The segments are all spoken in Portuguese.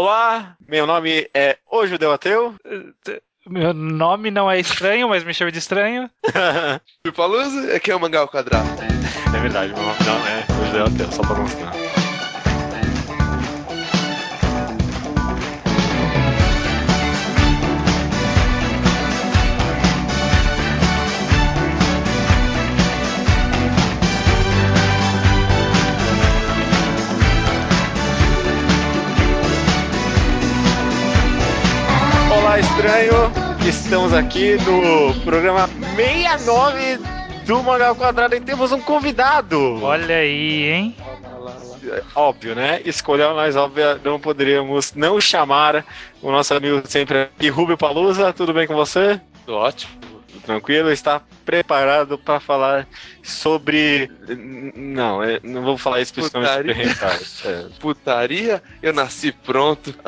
Olá, meu nome é O Judeu Ateu. Meu nome não é estranho, mas me chama de estranho. Palusa, aqui é o Mangal Quadrado. É verdade, meu nome não é O Judeu Ateu, só pra mostrar. Estranho! Estamos aqui no programa 69 do Mangal Quadrado e temos um convidado. Olha aí, hein? Óbvio, né? Escolha mais óbvia, não poderíamos não chamar o nosso amigo sempre aqui, Rubio Palusa. Tudo bem com você? Tudo ótimo. Tranquilo? Está preparado para falar sobre. Não, é, não vou falar especificamente sobre Putaria? hentai. É. Putaria, eu nasci pronto.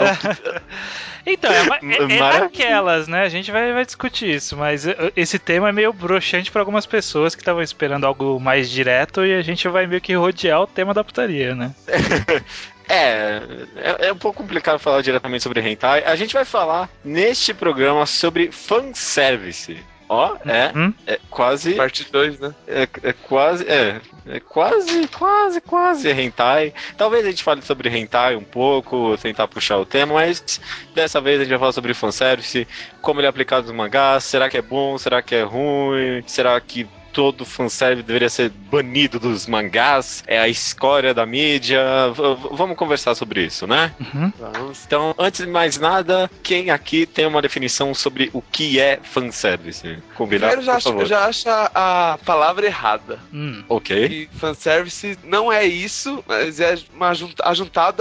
Então, é, uma- é, é daquelas, né? A gente vai, vai discutir isso, mas eh, esse tema é meio broxante para algumas pessoas que estavam esperando algo mais direto e a gente vai meio que rodear o tema da putaria, né? É, é, é um pouco complicado falar diretamente sobre hentai. A gente vai falar neste programa sobre fanservice. Ó, é, Hum? é quase. Parte 2, né? É, é quase. É, é quase, quase, quase hentai. Talvez a gente fale sobre hentai um pouco, tentar puxar o tema, mas dessa vez a gente vai falar sobre fanservice, como ele é aplicado nos mangás, será que é bom, será que é ruim, será que todo fanservice deveria ser banido dos mangás, é a escória da mídia. V- vamos conversar sobre isso, né? Uhum. Vamos. Então, antes de mais nada, quem aqui tem uma definição sobre o que é fanservice? Combinado? Primeiro, já Por acho, favor. já acha a palavra errada. Hum. Ok. E fanservice não é isso, mas é uma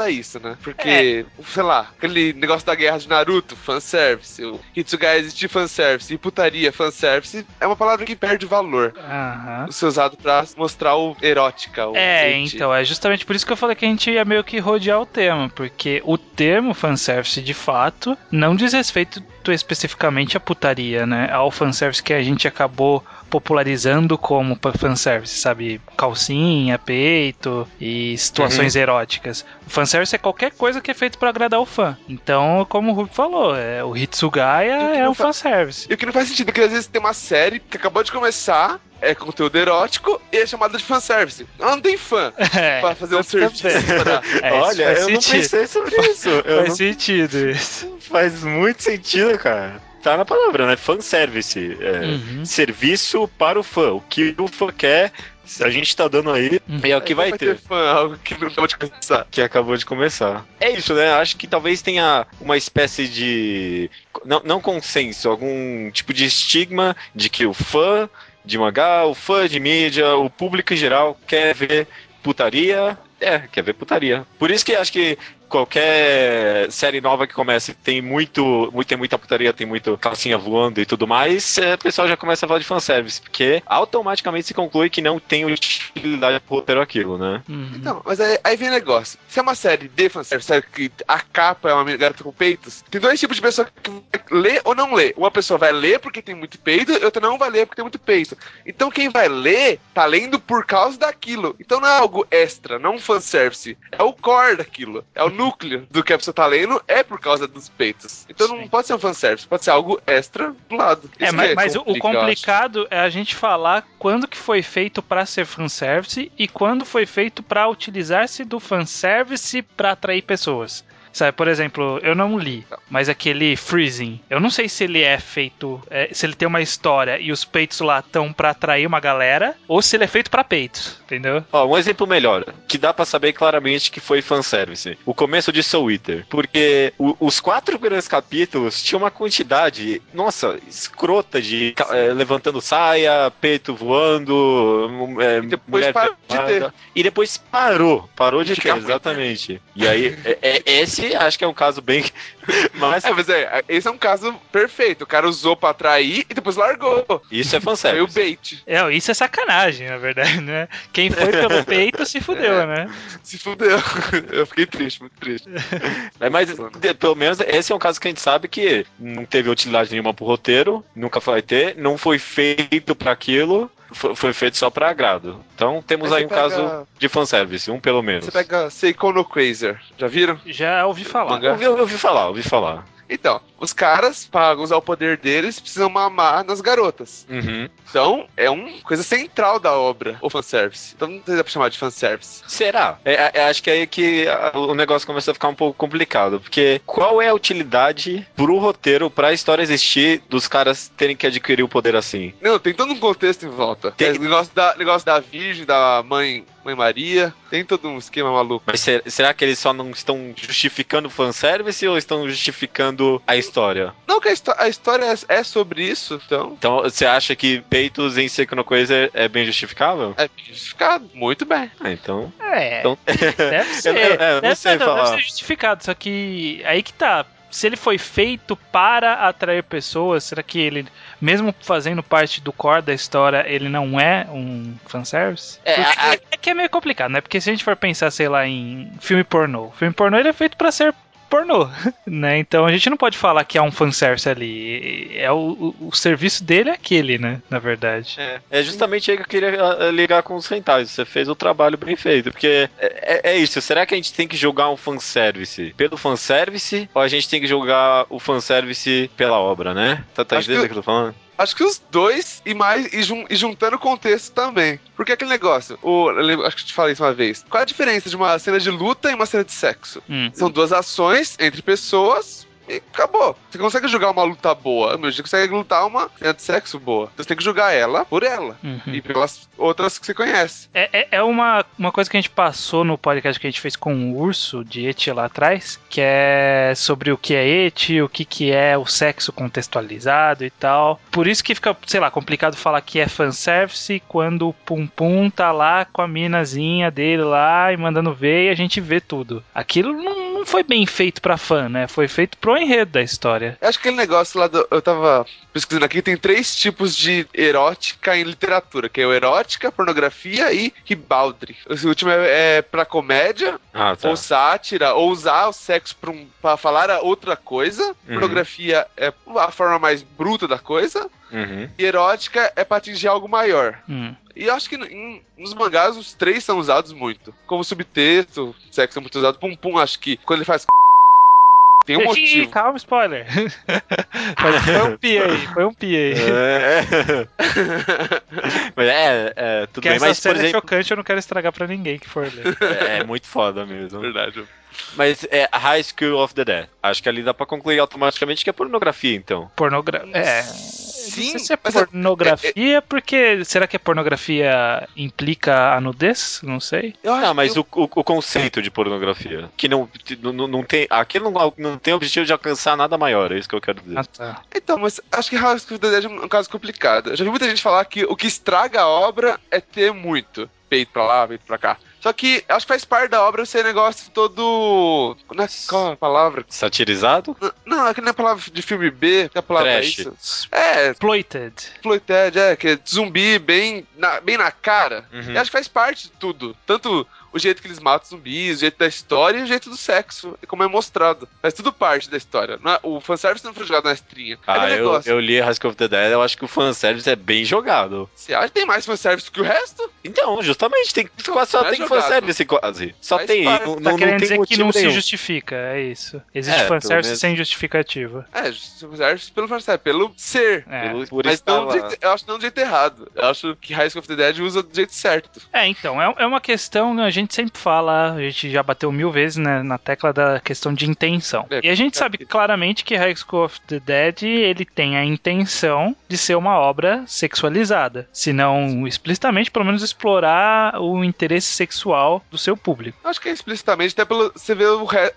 a isso, né? Porque, sei lá, aquele negócio da guerra de Naruto, fanservice. O Hitsugai existir fanservice. E putaria, fanservice. É uma palavra que perde valor. Aham. Ser usado pra mostrar o erótica. O É, gente. então, é justamente por isso que eu falei que a gente ia meio que rodear o tema, porque o termo fanservice, de fato, não diz respeito especificamente à putaria, né? Ao fanservice que a gente acabou popularizando como fanservice, sabe? Calcinha, peito e situações eróticas. O fanservice é qualquer coisa que é feito pra agradar o fã. Então, como o Ruby falou, é, o Hitsugaya o é um fa- fanservice. E o que não faz sentido, porque às vezes tem uma série que acabou de começar, é conteúdo erótico e é chamada de fanservice. Ela não tem fã É, pra fazer um serviço. pra- é, isso Olha, eu não sentido. pensei sobre isso. Eu Faz não- sentido isso. Faz muito sentido, cara. Tá na palavra, né? Fanservice. É, Uhum. Serviço para o fã. O que o fã quer, a gente tá dando aí, Uhum. é o que vai ter. fã, algo que não acabou de começar. Que acabou de começar. É isso, né? Acho que talvez tenha uma espécie de. Não, não consenso, algum tipo de estigma de que o fã de mangá, o fã de mídia, o público em geral quer ver putaria. É, quer ver putaria. Por isso que acho que qualquer série nova que comece tem muito, muito tem muita putaria, tem muito calcinha voando e tudo mais, é, o pessoal já começa a falar de fanservice, porque automaticamente se conclui que não tem utilidade pro roteiro aquilo, né? Uhum. Então, mas aí, aí vem o negócio. Se é uma série de fanservice, série que a capa é uma garota com peitos, tem dois tipos de pessoa que vai ler ou não ler. Uma pessoa vai ler porque tem muito peito, e outra não vai ler porque tem muito peito. Então quem vai ler, tá lendo por causa daquilo. Então não é algo extra, não um fanservice. É o core daquilo. É o núcleo do que a pessoa tá lendo, é por causa dos peitos. Então não Sim. pode ser um fanservice, pode ser algo extra do lado. É, Isso mas, que mas o- o complica, acho. complicado é a gente falar quando que foi feito pra ser fanservice e quando foi feito pra utilizar-se do fanservice pra atrair pessoas. Sabe, por exemplo, eu não li, mas aquele Freezing, eu não sei se ele é feito, é, se ele tem uma história e os peitos lá estão pra atrair uma galera, ou se ele é feito pra peitos, entendeu? Ó, um exemplo melhor, que dá pra saber claramente que foi fanservice. O começo de Soul Eater. Porque o- os quatro primeiros capítulos tinham uma quantidade, nossa, escrota de é, levantando saia, peito voando, é, depois mulher parou de pelada. E depois parou. Parou de ter, exatamente. E aí, é- é- esse acho que é um caso bem. Mas É, mas é, esse é um caso perfeito. O cara usou pra atrair e depois largou. isso é Foi o fanservice. bait. É, isso é sacanagem, na verdade, né? Quem foi pelo peito se fudeu, né? Se fudeu. Eu fiquei triste, muito triste. É, mas de- pelo menos esse é um caso que a gente sabe que não teve utilidade nenhuma pro roteiro, nunca vai ter, não foi feito pra aquilo. Foi, foi feito só pra agrado. Então temos aí você um pega- caso de fanservice, um pelo menos. Você pega Seiko no Quasar, já viram? Já ouvi falar. Mangá. Ouvi, ouvi falar, ouvi falar. Então, os caras, para usar o poder deles, precisam mamar nas garotas. Uhum. Então, é uma coisa central da obra, o fanservice. Então não dá pra chamar de fanservice. Será? É, é, acho que é aí que o negócio começa a ficar um pouco complicado. Porque qual é a utilidade pro roteiro, pra história existir, dos caras terem que adquirir o poder assim? Não, tem todo um contexto em volta. Tem- Tem negócio da, negócio da Virgem, da mãe, mãe Maria. Tem todo um esquema maluco. Mas ser- será que eles só não estão justificando o fanservice ou estão justificando a história? Não, que a, a história é, é sobre isso, então. Então você acha que peitos em Seco no Coisa é bem justificável? É justificado, muito bem. Ah, então. É, então... deve ser. eu não deve, sei não, falar. deve ser justificado, só que aí que tá. Se ele foi feito para atrair pessoas, será que ele, mesmo fazendo parte do core da história, ele não é um fanservice? É, a- é, é que é meio complicado, né? Porque se a gente for pensar, sei lá, em filme pornô, filme pornô ele é feito para ser pornô, né? Então a gente não pode falar que é um fanservice ali. É o, o, o serviço dele é aquele, né? Na verdade. É, é justamente aí que eu queria ah, ligar com os rentais. Você fez o trabalho bem feito. Porque é, é- é isso. Será que a gente tem que jogar um fanservice pelo fanservice? Ou a gente tem que jogar o fanservice pela obra, né? Tá, tá entendendo o que- que eu tô falando? Acho que os dois e mais e, jun- e juntando o contexto também. Porque aquele negócio, o, lembro- acho que eu te falei isso uma vez. Qual a diferença de uma cena de luta e uma cena de sexo? Hum. São duas ações entre pessoas e acabou. Você consegue jogar uma luta boa, meu, você consegue lutar uma cena de sexo boa. Você tem que jogar ela por ela. Uhum. E pelas outras que você conhece. É, é, é uma, uma coisa que a gente passou no podcast que a gente fez com o Urso de Eti lá atrás, que é sobre o que é Eti, o que, que é o sexo contextualizado e tal. Por isso que fica, sei lá, complicado falar que é fanservice quando o Pum Pum tá lá com a minazinha dele lá e mandando ver e a gente vê tudo. Aquilo não, não foi bem feito pra fã, né? Foi feito pro enredo da história. Eu acho que aquele negócio lá do. Eu tava pesquisando aqui, tem três tipos de erótica em literatura, que é o erótica, pornografia e ribaldry. Esse último é, é pra comédia, Ah, tá. ou sátira, ou usar o sexo pra, um, pra falar outra coisa. Pornografia é a forma mais bruta da coisa. Uhum. E erótica é pra atingir algo maior. Hum. E eu acho que em- nos mangás os três são usados muito. Como subtexto, sexo é muito usado. Pum Pum, acho que quando ele faz. Tem um Ih, motivo. calma, spoiler. Mas foi um pi aí, foi um pi aí. É. Mas é, é, tudo Porque bem, mas por é exemplo, chocante, eu não quero estragar pra ninguém que for ler. é muito foda mesmo. Verdade. Mas é High School of the Dead. Acho que ali dá pra concluir automaticamente que é pornografia, então. Pornografia. É. Sim, não sei se é é- pornografia, porque. Será que a pornografia implica a nudez? Não sei. Eu acho Ah, mas que o, o, o conceito de pornografia, que não, não, não tem. Aquilo não, não tem objetivo de alcançar nada maior, é isso que eu quero dizer. Ah, tá. Então, mas acho que House of the Dead é um caso complicado. Eu já vi muita gente falar que o que estraga a obra é ter muito. Peito pra lá, peito pra cá. Só que acho que faz parte da obra ser negócio todo. Não é, qual é a palavra? Satirizado? N- Não, é que não é a palavra de filme B, que a palavra é Trash. isso. É, Exploited. Exploited, é, que é zumbi bem na, bem na cara. Uhum. Eu acho que faz parte de tudo. Tanto o jeito que eles matam zumbis, o jeito da história e o jeito do sexo, e como é mostrado. Faz tudo parte da história. Não é- o fanservice não foi jogado na estrinha. é Ah, aquele eu, eu li High School of the Dead, eu acho que o fanservice é bem jogado. Você acha que tem mais fanservice que o resto? Então, justamente, tem, quase só Não é tem fanservice quase. Só Faz tem, parte. não, Tá não, não querendo tem dizer que não se nenhum. justifica, é isso. Existe É, fanservice sem justificativa. É, fanservice pelo fanservice, pelo ser. É. Pelo- por Mas não jeito, eu acho não do jeito errado. Eu acho que High School of the Dead usa do jeito certo. É, então, é, é uma questão, né, a gente sempre fala, a gente já bateu mil vezes né, na tecla da questão de intenção. É, e a gente é sabe que- claramente que High School of the Dead, ele tem a intenção de ser uma obra sexualizada. Se não explicitamente, pelo menos explorar o interesse sexual do seu público. Acho que é explicitamente, até pelo. Você vê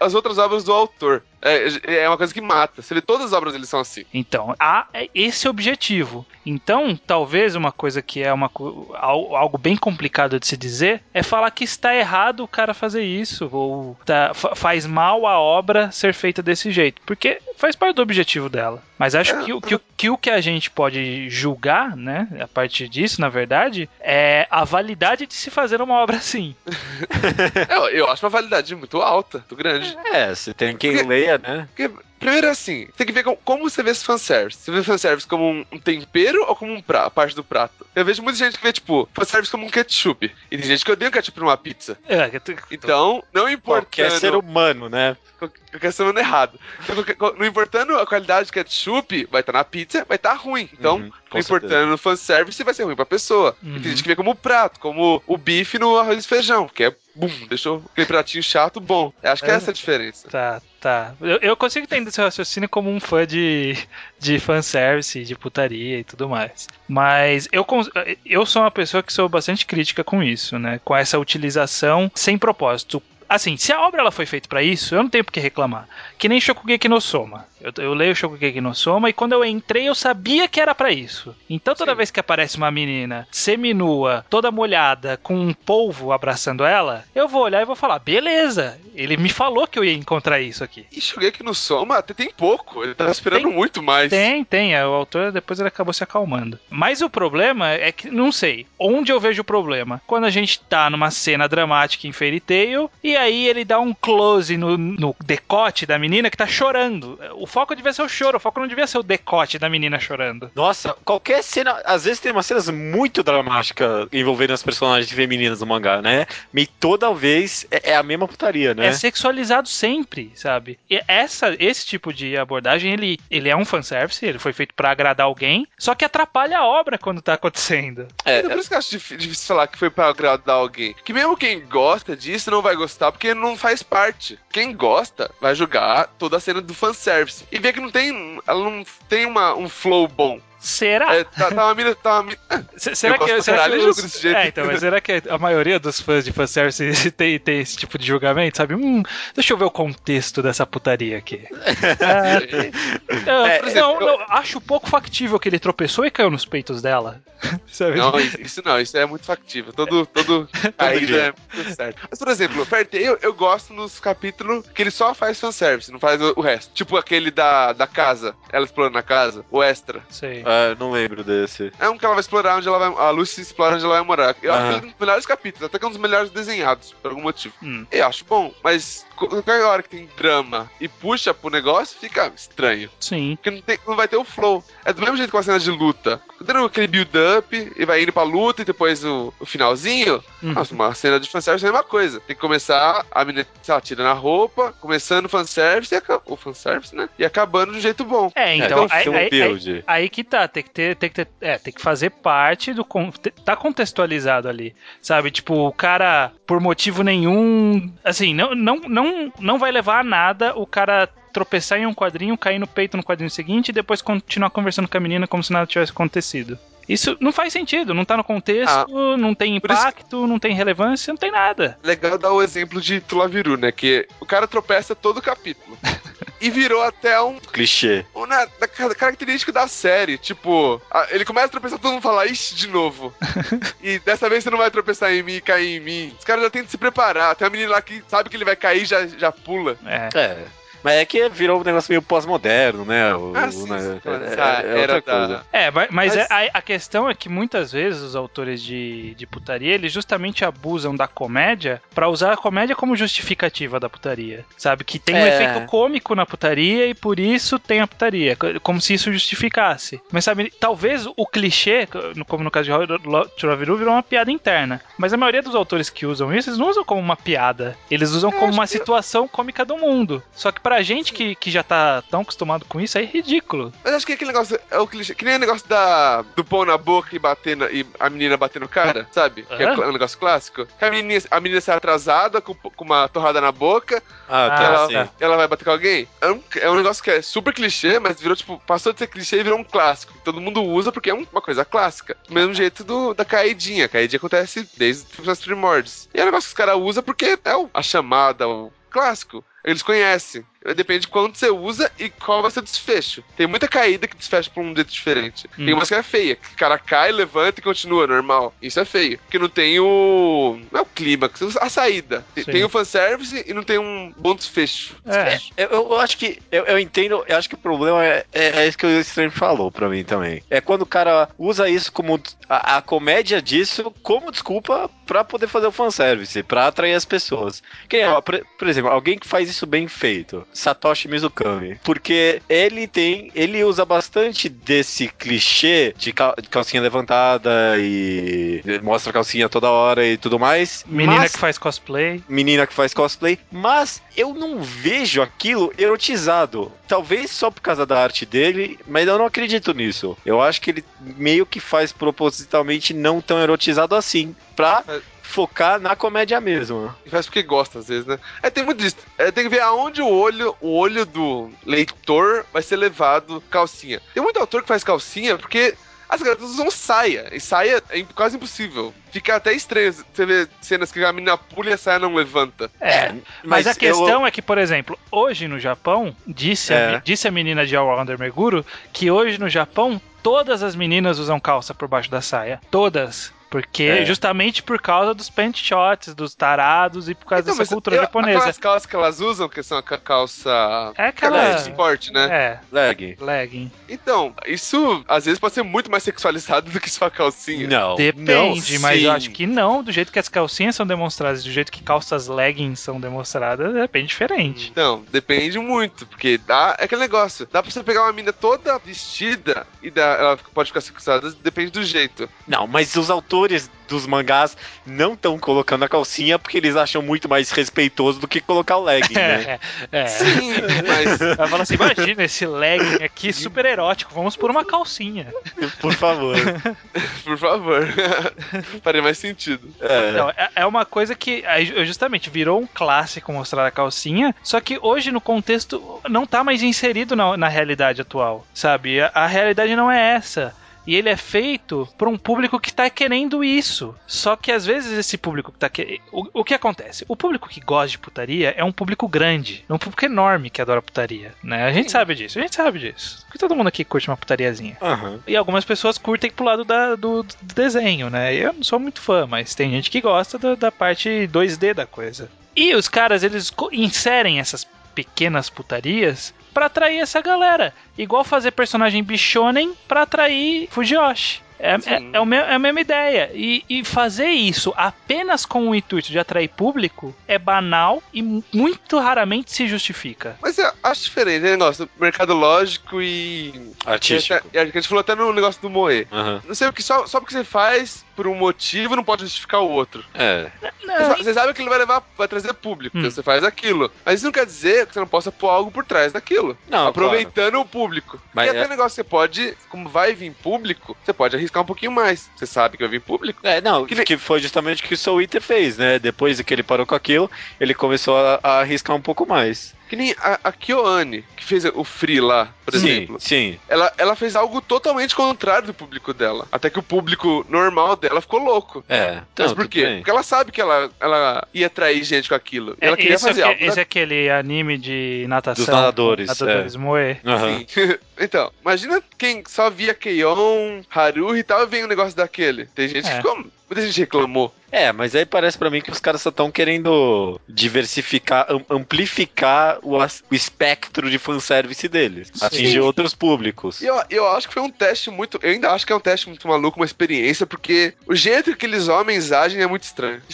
as outras obras do autor. É, é uma coisa que mata. Você vê todas as obras dele são assim. Então, há esse objetivo. Então, talvez uma coisa que é uma, algo bem complicado de se dizer é falar que está errado o cara fazer isso, ou tá- fa- faz mal a obra ser feita desse jeito, porque faz parte do objetivo dela. Mas acho que, o- que, que o que a gente pode julgar, né, a partir disso, na verdade, é a validade de se fazer uma obra assim. eu, eu acho uma validade muito alta, muito grande. É, você tem quem Porque- leia, né? Porque, primeiro assim, tem que ver com, como você vê esse fanservice. Você vê fanservice como um, um tempero ou como um pra, parte do prato? Eu vejo muita gente que vê, tipo, fanservice como um ketchup. E tem gente que odeia ketchup numa pizza. É, Então, não importando... Qualquer ser humano, né? qualquer ser humano errado. Então, qualquer- não importando a qualidade do ketchup, vai estar na pizza, vai estar ruim. Então, Uhum, não importando no fanservice, vai ser ruim pra pessoa. Uhum. E tem gente que vê como prato, como o bife no arroz e feijão, que é, bum, deixou aquele pratinho chato bom. Eu acho que é É. essa a diferença. Tá, tá. Eu, eu consigo entender seu raciocínio como um fã de, de fanservice, de putaria e tudo mais. Mas eu, eu sou uma pessoa que sou bastante crítica com isso, né? Com essa utilização sem propósito. Assim, se a obra ela foi feita pra isso, eu não tenho por que reclamar. Que nem Shokugeki no Soma. Eu, eu leio Shokugeki no Soma e quando eu entrei eu sabia que era pra isso. Então toda Sim. vez que aparece uma menina seminua, toda molhada, com um polvo abraçando ela, eu vou olhar e vou falar, beleza, ele me falou que eu ia encontrar isso aqui. E aqui no Soma, até tem pouco. Ele tava esperando Tem- muito mais. Tem, tem. O autor depois ele acabou se acalmando. Mas o problema é que, não sei, onde eu vejo o problema? Quando a gente tá numa cena dramática em Fairy Tail e aí ele dá um close no, no decote da menina que tá chorando. O foco devia ser o choro, o foco não devia ser o decote da menina chorando. Nossa, qualquer cena. Às vezes tem umas cenas muito dramáticas envolvendo as personagens femininas do mangá, né? E toda vez é, é a mesma putaria, né? É sexualizado sempre, sabe? E essa, esse tipo de abordagem, ele, ele é um fanservice, ele foi feito pra agradar alguém, só que atrapalha a obra quando tá acontecendo. É, É por isso que eu acho difí- difícil falar que foi pra agradar alguém. Que mesmo quem gosta disso não vai gostar porque não faz parte. Quem gosta vai jogar toda a cena do fanservice. E ver que não tem. Ela não tem uma, um flow bom. Será? É, tá, tá uma mina. Tá uma mina Se- Será Eu que, será caralho que os- desse jeito. É, então, mas será que a maioria dos fãs de fanservice tem, tem esse tipo de julgamento, sabe? Hum, deixa eu ver o contexto dessa putaria aqui. Ah, não, É, exemplo, não, acho pouco factível que ele tropeçou e caiu nos peitos dela. Sabe? Não, isso não, isso é muito factível. Todo, todo caída dia. é muito certo. Mas, por exemplo, eu, eu gosto nos capítulos que ele só faz fanservice, não faz o, o resto. Tipo aquele da, da casa, ela explorando a casa, o extra. Sei. Ah, não lembro desse. É um que ela vai explorar onde ela vai. A Lucy explora onde ela vai morar. Eu acho Aham. que é um dos melhores capítulos, até que é um dos melhores desenhados, por algum motivo. Hum. Eu acho bom, mas qualquer hora que tem drama e puxa pro negócio, fica estranho. Sim. Porque não, tem- não vai ter o flow. É do mesmo jeito com a cena de luta. Dando aquele build-up e vai indo pra luta e depois o, o finalzinho. Uhum. Nossa, uma cena de fanservice é a mesma coisa. Tem que começar a menina, sei lá, tirando a roupa, começando o fanservice e acaba, o fanservice, né? E acabando de um jeito bom. É, então, então, aí, aí- aí- build. aí que tá, tem que ter, tem que ter, é, tem que fazer parte do, tá contextualizado ali, sabe? Tipo, o cara, por motivo nenhum, assim, não, não, não, não vai levar a nada o cara tropeçar em um quadrinho, cair no peito no quadrinho seguinte e depois continuar conversando com a menina como se nada tivesse acontecido. Isso não faz sentido, não tá no contexto, não tem isso- impacto, não tem relevância, não tem nada. Legal dar o exemplo de Tulaviru, né? Que o cara tropeça todo o capítulo. e virou até um Clichê. uma característica da série. Tipo, ele começa a tropeçar, todo mundo fala, ixi, de novo. e dessa vez você não vai tropeçar em mim e cair em mim. Os caras já tentam se preparar. Tem uma menina lá que sabe que ele vai cair e já, já pula. É. É. Mas é que virou um negócio meio pós-moderno, né? O, Ah, sim, né? É- é era outra da- coisa. É, mas, mas é- a, a questão é que muitas vezes os autores de, de putaria, eles justamente abusam da comédia pra usar a comédia como justificativa da putaria. Sabe? Que tem um É. efeito cômico na putaria e por isso tem a putaria. co- Como se isso justificasse. Mas sabe, talvez o clichê, co- como no caso de Churaviru, virou uma piada interna. Mas a maioria dos autores que usam isso, eles não usam como uma piada. Eles usam como uma situação cômica do mundo. Só que pra gente que, que já tá tão acostumado com isso, é ridículo. Mas acho que aquele negócio é o clichê. Que nem o negócio da, do pão na boca e, bater na- e a menina bater no cara, sabe? Que é Aham. um negócio clássico. Que a menina, a menina sai atrasada com, com uma torrada na boca Ah, Ah, tá, ela, sim. ela vai bater com alguém. É um, é um negócio que é super clichê, mas virou, tipo, passou de ser clichê e virou um clássico. Todo mundo usa porque é um- uma coisa clássica. Do mesmo jeito do, da caidinha. A caidinha acontece desde os primórdios. E é um negócio que os caras usam porque é o- a chamada, o clássico. Eles conhecem. Depende de quanto você usa e qual vai ser o desfecho. Tem muita caída que desfecha por um jeito diferente. Hum. Tem umas que é feia, que o cara cai, levanta e continua normal. Isso é feio. Porque não tem o. Não é o clímax, a saída. Tem, Sim. tem o fanservice e não tem um bom desfecho. É. Eu, eu acho que. Eu, eu entendo. Eu acho que o problema é, é, é isso que o Strange falou pra mim também. É quando o cara usa isso como. A, a comédia disso como desculpa pra poder fazer o fanservice, pra atrair as pessoas. Que, nem, ó, por, por exemplo, alguém que faz isso bem feito. Satoshi Mizukami. Porque ele tem. Ele usa bastante desse clichê de, cal, de calcinha levantada e mostra a calcinha toda hora e tudo mais. Menina mas, que faz cosplay. Menina que faz cosplay. Mas eu não vejo aquilo erotizado. Talvez só por causa da arte dele, mas eu não acredito nisso. Eu acho que ele meio que faz propositalmente não tão erotizado assim. Pra focar na comédia mesmo. E faz porque gosta, às vezes, né? É, tem muito disso. É, tem que ver aonde o olho, o olho do leitor vai ser levado calcinha. Tem muito autor que faz calcinha porque as garotas usam saia. E saia é quase impossível. Fica até estranho você ver cenas que a menina pula e a saia não levanta. É, mas, mas a questão eu... é que, por exemplo, hoje no Japão, disse, é. a, disse a menina de All Rounder Meguro que hoje no Japão todas as meninas usam calça por baixo da saia. Todas. Porque é. justamente por causa dos pant shots, dos tarados e por causa então, dessa cultura eu, japonesa. Aquelas calças que elas usam, que são a calça. É aquela. É esporte, né? É. Legging. Legging. Então, isso às vezes pode ser muito mais sexualizado do que sua calcinha. Não. Depende, não, mas sim. eu acho que não. Do jeito que as calcinhas são demonstradas, do jeito que calças leggings são demonstradas, é bem diferente. Então, depende muito, porque dá. É aquele negócio. Dá pra você pegar uma mina toda vestida e dá, ela pode ficar sexualizada, depende do jeito. Não, mas os autores autores dos mangás não estão colocando a calcinha porque eles acham muito mais respeitoso do que colocar o legging, né? é, é. Sim, mas. Ela fala assim: imagina esse legging aqui super erótico, vamos por uma calcinha. Por favor. por favor. Faria mais sentido. É. Não, é, é uma coisa que justamente virou um clássico mostrar a calcinha, só que hoje no contexto não tá mais inserido na, na realidade atual, sabe? A, a realidade não é essa. E ele é feito para um público que está querendo isso. Só que às vezes esse público que tá querendo. O, o que acontece? O público que gosta de putaria é um público grande. É um público enorme que adora putaria. Né? A gente Sim. sabe disso, a gente sabe disso. Porque todo mundo aqui curte uma putariazinha. Uhum. E algumas pessoas curtem pro lado da, do, do, desenho, né? Eu não sou muito fã, mas tem gente que gosta da, da parte 2D da coisa. E os caras, eles inserem essas pequenas putarias para atrair essa galera. Igual fazer personagem bichonem para atrair Fujiyoshi. É, é, é, o é a mesma ideia. E, e, fazer isso apenas com o intuito de atrair público é banal e muito raramente se justifica. Mas eu acho diferente, né, negócio? Mercado lógico e. Artístico. E a, gente falou até no negócio do Moe. Uhum. Não sei o que só, só porque você faz por um motivo não pode justificar o outro. É. Não, você, sabe que ele vai levar, vai trazer público, hum. então você faz aquilo. Mas isso não quer dizer que você não possa pôr algo por trás daquilo. Não, aproveitando claro. o público. Mas e até é... negócio você pode, como vai vir público, você pode arriscar um pouquinho mais. Você sabe que vai vir público. É, não, que, que foi justamente o que o Soul Eater fez, né? Depois que ele parou com aquilo, ele começou a, a arriscar um pouco mais. Que nem a, a Kyoane, que fez o Free lá, por sim, exemplo. Sim. Ela, ela fez algo totalmente contrário do público dela. Até que o público normal dela ficou louco. É. Mas não, por quê? Porque ela sabe que ela, ela ia atrair gente com aquilo. É, ela queria fazer é, algo. Esse é aquele anime de natação. Dos nadadores. Nadadores é. Moe. Uhum. Sim. então, imagina quem só via Keion, Haruhi e tal, e vem um negócio daquele. Tem gente É. que ficou. Muita gente reclamou. É, mas aí parece pra mim que os caras só estão querendo diversificar, am- amplificar o, o espectro de fanservice deles. Sim. Atingir outros públicos. E eu, eu acho que foi um teste muito. Eu ainda acho que é um teste muito maluco, uma experiência, porque o jeito que aqueles homens agem é muito estranho.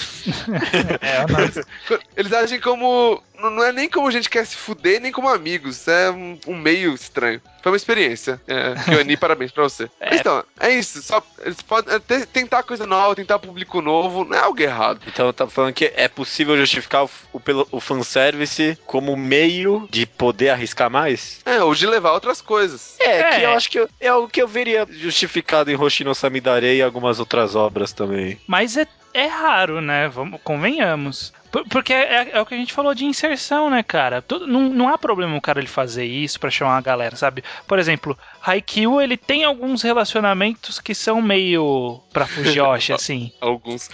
É, não, Eles agem como. Não não é nem como a gente quer se fuder, nem como amigos. É um, um meio estranho. Foi uma experiência. É, Kioni, parabéns pra você. É. Mas então, é isso. Só, eles podem é, te- tentar coisa nova, tentar público novo, não é algo errado. Então tá falando que é possível justificar o, o, pelo- o fanservice como meio de poder arriscar mais? É, ou de levar outras coisas. É, É. que eu acho que eu- é o que eu veria justificado em Hoshino Samidare e algumas outras obras também. Mas é, é raro, né? Vamos, convenhamos. Por- Porque é, é o que a gente falou de inserção, né, cara? Não, não há problema o cara ele fazer isso pra chamar a galera, sabe? Por exemplo, Haikyuu, ele tem alguns relacionamentos que são meio pra Fujiyoshi, assim. Alguns.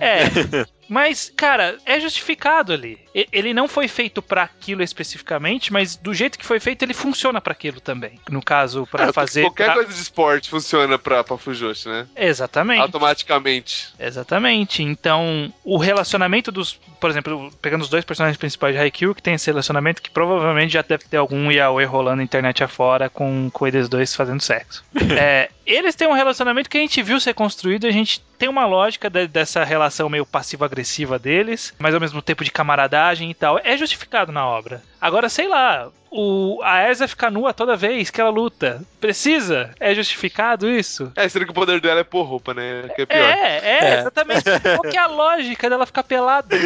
É. Mas, cara, é justificado ali. Ele não foi feito pra aquilo especificamente, mas do jeito que foi feito, ele funciona pra aquilo também. No caso, pra É, fazer. Qualquer pra- coisa de esporte funciona pra, pra Fujoshi, né? Exatamente. Automaticamente. Exatamente. Então, o relacionamento dos. Por exemplo, pegando os dois personagens principais de Haikyuu, que tem esse relacionamento que provavelmente já deve ter algum yaoi rolando na internet afora com, com eles dois fazendo sexo. É, eles têm um relacionamento que a gente viu ser construído, a gente tem uma lógica de- dessa relação meio passivo-agressiva deles, mas ao mesmo tempo de camaradagem e tal. É justificado na obra. Agora, sei lá, o, a Erza ficar nua toda vez que ela luta. Precisa? É justificado isso? É, sendo que o poder dela é pôr roupa, né? Que é pior. É, é, É. exatamente. Qual que é a lógica dela ficar pelada?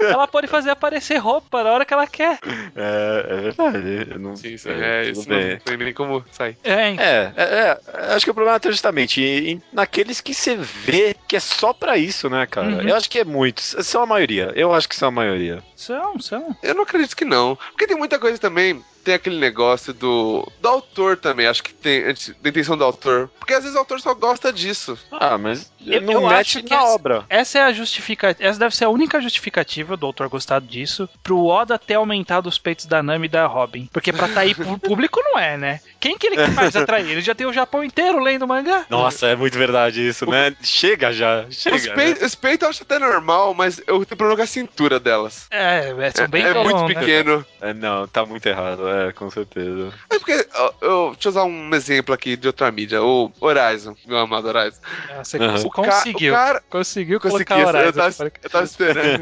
ela pode fazer aparecer roupa na hora que ela quer. É, é verdade. Eu não, Sim, sim, é, tudo isso não bem. tem nem como sair. É? É, é, é, acho que o problema é justamente em- naqueles que você vê que é só pra isso, né, cara? Uhum. Eu acho que é muitos. São a maioria. Eu acho que são a maioria. São, são. Eu não acredito que não. Porque tem muita coisa também. Tem aquele negócio do. Do autor também. Acho que tem. Da intenção do autor. Porque às vezes o autor só gosta disso. Ah, mas Eu- não eu mete acho que na essa- obra. Essa é a justificativa. Essa deve ser a única justificativa do autor gostar disso. Pro Oda ter aumentado os peitos da Nami e da Robin. Porque pra atrair pro público não é, né? Quem que ele faz atrair? Ele já tem o Japão inteiro lendo mangá. Nossa, é muito verdade isso, né? Chega já, Os, chega. né? peitos, os peitos eu acho até normal, mas eu tenho problema com a cintura delas. É, é, são bem é muito colão, né? pequeno. É, não, tá muito errado, é, com certeza. É porque. ó, eu, deixa eu usar um exemplo aqui de outra mídia. O Horizon, meu amado Horizon. É, Você Aham. O ca- conseguiu. o cara- Conseguiu Consegui, colocar eu, horário. tava, eu tava esperando.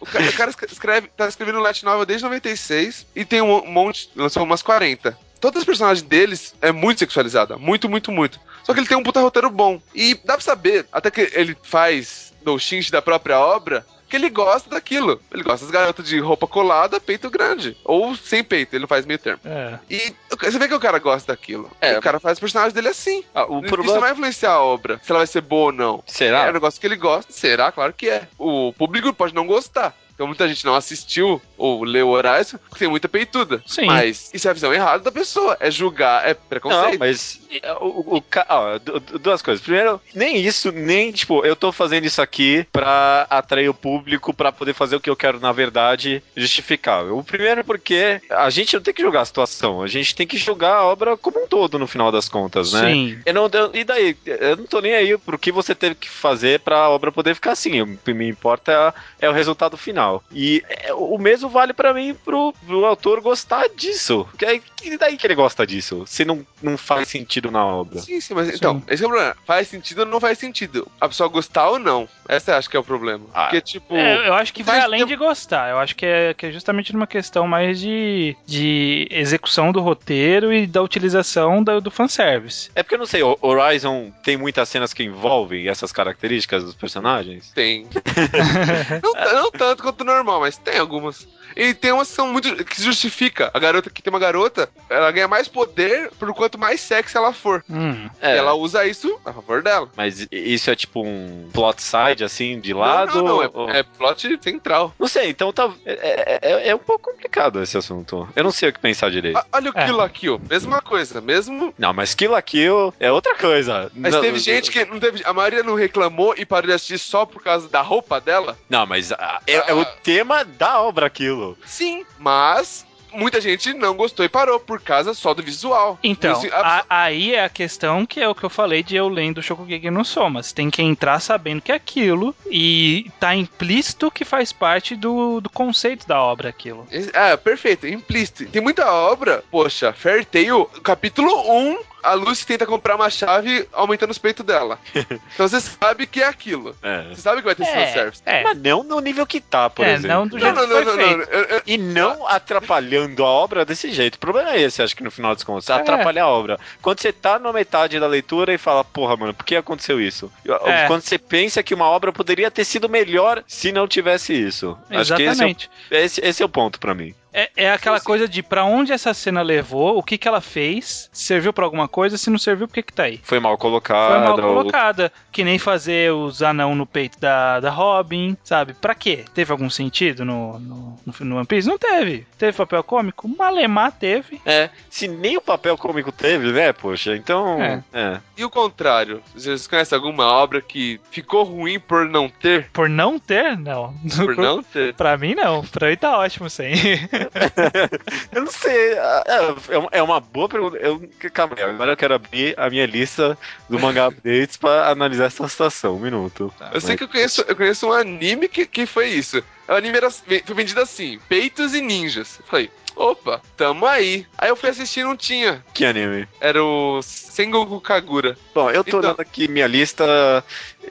o, cara, o cara escreve, tá escrevendo Light Novel desde 96 e tem um monte, lançou umas 40. Todas as personagens deles é muito sexualizada. Muito, muito, muito. Só que ele tem um puta roteiro bom. E dá pra saber, até que ele faz Shinji da própria obra, que ele gosta daquilo. Ele gosta das garotas de roupa colada, peito grande. Ou sem peito, ele não faz meio termo. É. E você vê que o cara gosta daquilo. É. O cara faz o personagem dele assim. Ah, o Isso não problema. vai influenciar a obra, se ela vai ser boa ou não. É Será? um negócio que ele gosta. Será? Claro que é. O público pode não gostar. Então muita gente não assistiu ou leu Horizon porque tem muita peituda. Sim. Mas isso é a visão errada da pessoa. É julgar, é Não, preconceito. mas é, o, o, ó, du- du- duas coisas. Primeiro, nem isso, nem tipo, eu tô fazendo isso aqui pra atrair o público, pra poder fazer o que eu quero, na verdade, justificável. O primeiro, porque a gente não tem que julgar a situação, a gente tem que julgar a obra como um todo, no final das contas, né? Sim. Eu não, eu- e daí? Eu não tô nem aí pro que você teve que fazer pra obra poder ficar assim. O que me importa é, é o resultado final. E é, o mesmo vale pra mim pro, pro autor gostar disso. Que, que daí que ele gosta disso? Se não, não faz sentido na obra. Sim, sim, mas então, esse é o problema. Faz sentido ou não faz sentido? A pessoa gostar ou não? Essa eu acho que é o problema. Ah. Porque, tipo. É, eu acho que vai além de gostar. Eu acho que é, que é justamente numa questão mais de, de execução do roteiro e da utilização do, do fanservice. É porque eu não sei, o Horizon tem muitas cenas que envolvem essas características dos personagens? Tem. não, não tanto quanto normal, mas tem algumas. E tem umas que são muito. que justifica. A garota que tem uma garota, ela ganha mais poder por quanto mais sexy ela for. Hum. E ela usa isso a favor dela. Mas isso é tipo um plot side, assim, de lado? Não, não, não, ou- é, é plot central. Não sei, então tá, é, é- é um pouco complicado esse assunto. Eu não sei o que pensar direito. Ah, Olha o É. Kill la Kill, mesma coisa, mesmo. Não, mas Kill la Kill é outra coisa. Mas não, teve gente que não teve. A maioria não reclamou e parou de assistir só por causa da roupa dela? Não, mas ah, é, é o tema da obra aquilo. Sim, mas muita gente não gostou e parou por causa só do visual. Então, Isso- a- aí é a questão que é o que eu falei de eu lendo Shokugeki no Soma. Você tem que entrar sabendo que é aquilo e tá implícito que faz parte do, do conceito da obra aquilo. Ah, perfeito, implícito. Tem muita obra, poxa, Fair Tail, capítulo 1, a Lucy tenta comprar uma chave aumentando os peitos dela. então você sabe que é aquilo. É. Você sabe que vai ter fanservice. é, Mas não no nível que tá, por É, exemplo. não do Não, jeito não, que não, foi não, não. Eu- eu- E não atrapalhando a obra desse jeito. O problema é esse, acho que no final dos contos. Atrapalhar a obra. Quando você tá na metade da leitura e fala, porra, mano, por que aconteceu isso? É. Quando você pensa que uma obra poderia ter sido melhor se não tivesse isso. Acho que esse é, Exatamente. o- esse, esse é o ponto pra mim. É, é aquela coisa de pra onde essa cena levou, o que que ela fez, serviu pra alguma coisa, se não serviu, por que que tá aí? Foi mal colocado. Foi mal ou- colocada. Que nem fazer os anão no peito da, da Robin, sabe? Pra quê? Teve algum sentido no, no, no, no One Piece? Não teve. Teve papel cômico? Malemar teve. É, se nem o papel cômico teve, né, poxa, então... É. é. E o contrário? Vocês conhecem alguma obra que ficou ruim por não ter? Por não ter? Não. Por não ter? Pra mim, não. Pra mim tá ótimo sem. Eu não sei, é, é uma- é uma boa pergunta. Eu, calma aí, agora eu quero abrir a minha lista do mangá updates pra analisar essa situação. Um minuto. Eu sei que eu conheço, eu conheço um anime que, que foi isso. O anime era, foi vendido assim: peitos e ninjas. Eu falei, opa, tamo aí. Aí eu fui assistir e não tinha. Que anime? Era o Sengoku Kagura. Bom, eu tô Então- olhando aqui minha lista.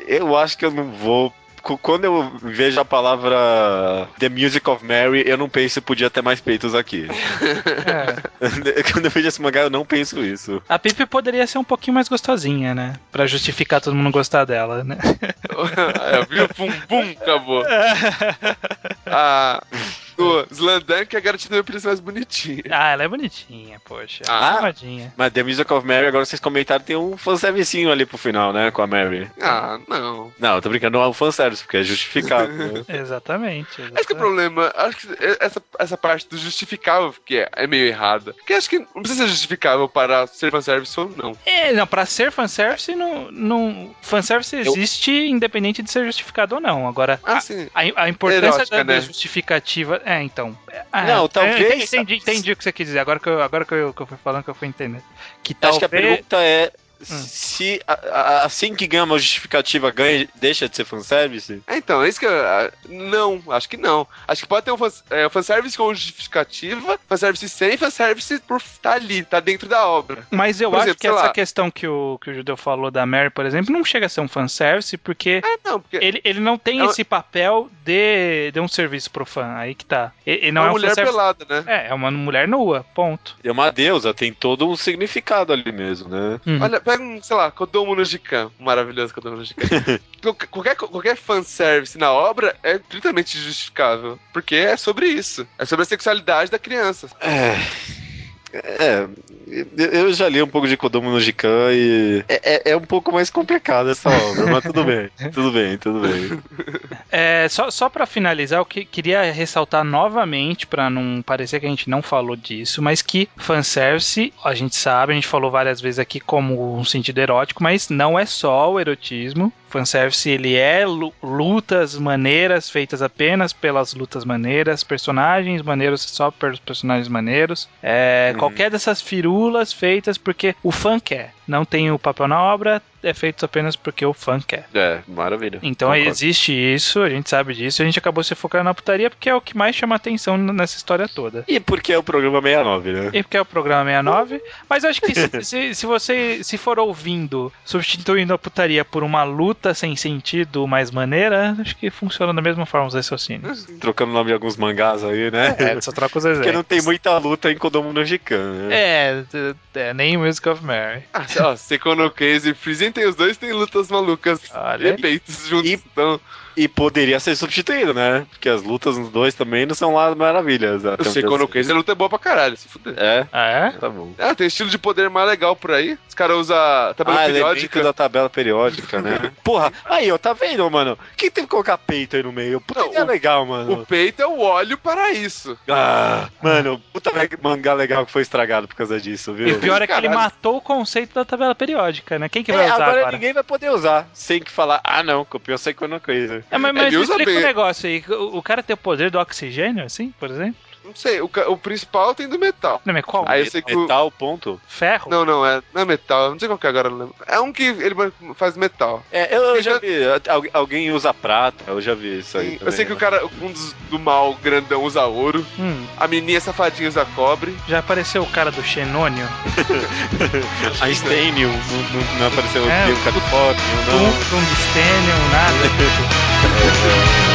Eu acho que eu não vou quando eu vejo a palavra The Music of Mary, eu não penso podia ter mais peitos aqui. É. quando eu vejo esse mangá, eu não penso isso. A Pipe poderia ser um pouquinho mais gostosinha, né? Pra justificar todo mundo gostar dela, né? Aí eu vi o pum pum, acabou. Ah, o Slandunk é a garotinha do mais bonitinha. ah, ela é bonitinha, poxa. Ah. Amadinha. Mas The Music of Mary, agora vocês comentaram, tem um fanservicinho ali pro final, né? Com a Mary. Ah, não. Não, tô brincando, não é um fanservice, porque é justificado. né? Exatamente. Acho que o exatamente. problema, acho que essa, essa parte do justificável que é, é meio errada. Porque acho que não precisa ser justificável para ser fanservice ou não. É, não, pra ser fanservice, não, não, fanservice existe independente de ser justificado ou não. Agora, Ah, sim. a, a importância Erótica, da, da né? justificativa. É, então. Ah, Não, é, talvez- Entendi, entendi, entendi o que você quis dizer. Agora que eu, agora que eu, que eu fui falando que eu fui entendendo. Que Acho talvez. que a pergunta é se a- a- assim que ganha uma justificativa, ganha, deixa de ser fanservice? É, então, é isso que eu. ah, Não, acho que não. Acho que pode ter um fans, é, fanservice com justificativa, fanservice sem, fanservice por estar ali, tá dentro da obra. Mas eu Por acho exemplo, que essa lá. questão que o, que o Judeu falou da Mary, por exemplo, não chega a ser um fanservice, porque É, não, porque ele, ele não tem É uma- esse papel de, de um serviço pro fã. Aí que tá. Ele, ele é não uma é um mulher fanservice. pelada, né? É, é uma mulher nua, ponto. É uma deusa, tem todo um significado ali mesmo, né? Uhum. Olha, pega um, sei lá, no Jikan, um maravilhoso Kodomo no Jikan. Qualquer- qualquer, fanservice na obra é totalmente justificável, porque é sobre isso. É sobre a sexualidade da criança. É. É, eu já li um pouco de Kodomo no Jikan e é, é- é um pouco mais complicado essa obra, mas tudo bem, tudo bem, tudo bem. É, só, só para finalizar, eu que, queria ressaltar novamente, pra não parecer que a gente não falou disso, mas que fanservice, a gente sabe, a gente falou várias vezes aqui como um sentido erótico, mas não é só o erotismo. Fanservice, ele é lu- lutas maneiras feitas apenas pelas lutas maneiras, personagens maneiros só pelos personagens maneiros. É, Uhum. Qualquer dessas firulas feitas porque o fã quer. Não tem o papel na obra, é feito apenas porque o fã quer. É, maravilha. Então Concordo. existe isso, a gente sabe disso, a gente acabou se focando na putaria porque é o que mais chama atenção nessa história toda. E porque é o programa 69, né? E porque é o programa 69, mas eu acho que se, se, se você se for ouvindo, substituindo a putaria por uma luta sem sentido mais maneira, acho que funciona da mesma forma os raciocínios. Trocando o nome de alguns mangás aí, né? É, só troca os Porque exemplos. não tem muita luta em Kodomo no Jikan, né? É, é, nem Music of Mary. Ah, ó, Sekono Case e Freezing tem os dois, tem lutas malucas. Olha. Juntos. E- Então, E poderia ser substituído, né? Porque as lutas nos dois também não são lá maravilhas. o onde eu sei. Case a luta é boa pra caralho, se fuder. É? Ah, é? Tá bom. Ah, tem estilo de poder mais legal por aí. Os caras usam tabela ah, periódica. elemento da tabela periódica, né? Porra, aí, ó, tá vendo, mano? Quem teve que colocar peito aí no meio? Puta Não, ideia o- legal, mano. O peito é o óleo para isso. Ah, mano, puta mangá legal que foi estragado por causa disso, viu? E o pior é que ele Caralho. matou o conceito da tabela periódica, né? Quem que vai É, usar agora, agora? ninguém vai poder usar, sem que falar, ah não, copiou Seikono Crazy. É, mas, mas Ele usa explica bem. um negócio aí. O, o cara tem o poder do oxigênio, assim, por exemplo? Não sei, o, o principal tem do metal. Não, mas qual? Aí eu sei que o... Metal, ponto. Ferro? Não, não, é, não é metal. Não sei qual que é agora, não lembro. É um que ele faz metal. É, eu, eu já já- vi, al- alguém usa prata, eu já vi isso aí. eu também, sei que né? o cara, um dos do mal grandão usa ouro. Hum, A menina safadinha usa cobre. já apareceu o cara do xenônio? Einstein não, não, não apareceu É, o Califórnio, não. Tungstênio, nada. Essa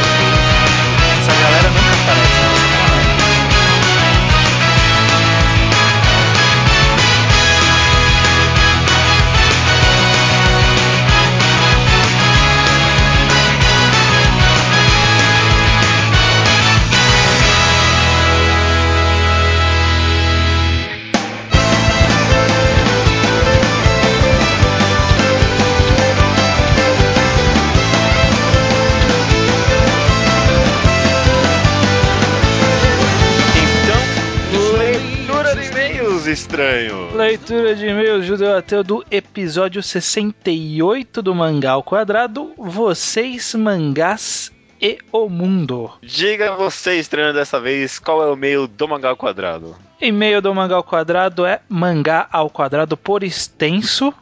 estranho. Leitura de e-mails judeu ateu do episódio 68 do Mangá ao Quadrado. Vocês, mangás e o mundo. Diga você, estranho, dessa vez, qual é o e-mail do Mangá ao Quadrado? E-mail do Mangá ao Quadrado é mangá ao quadrado por extenso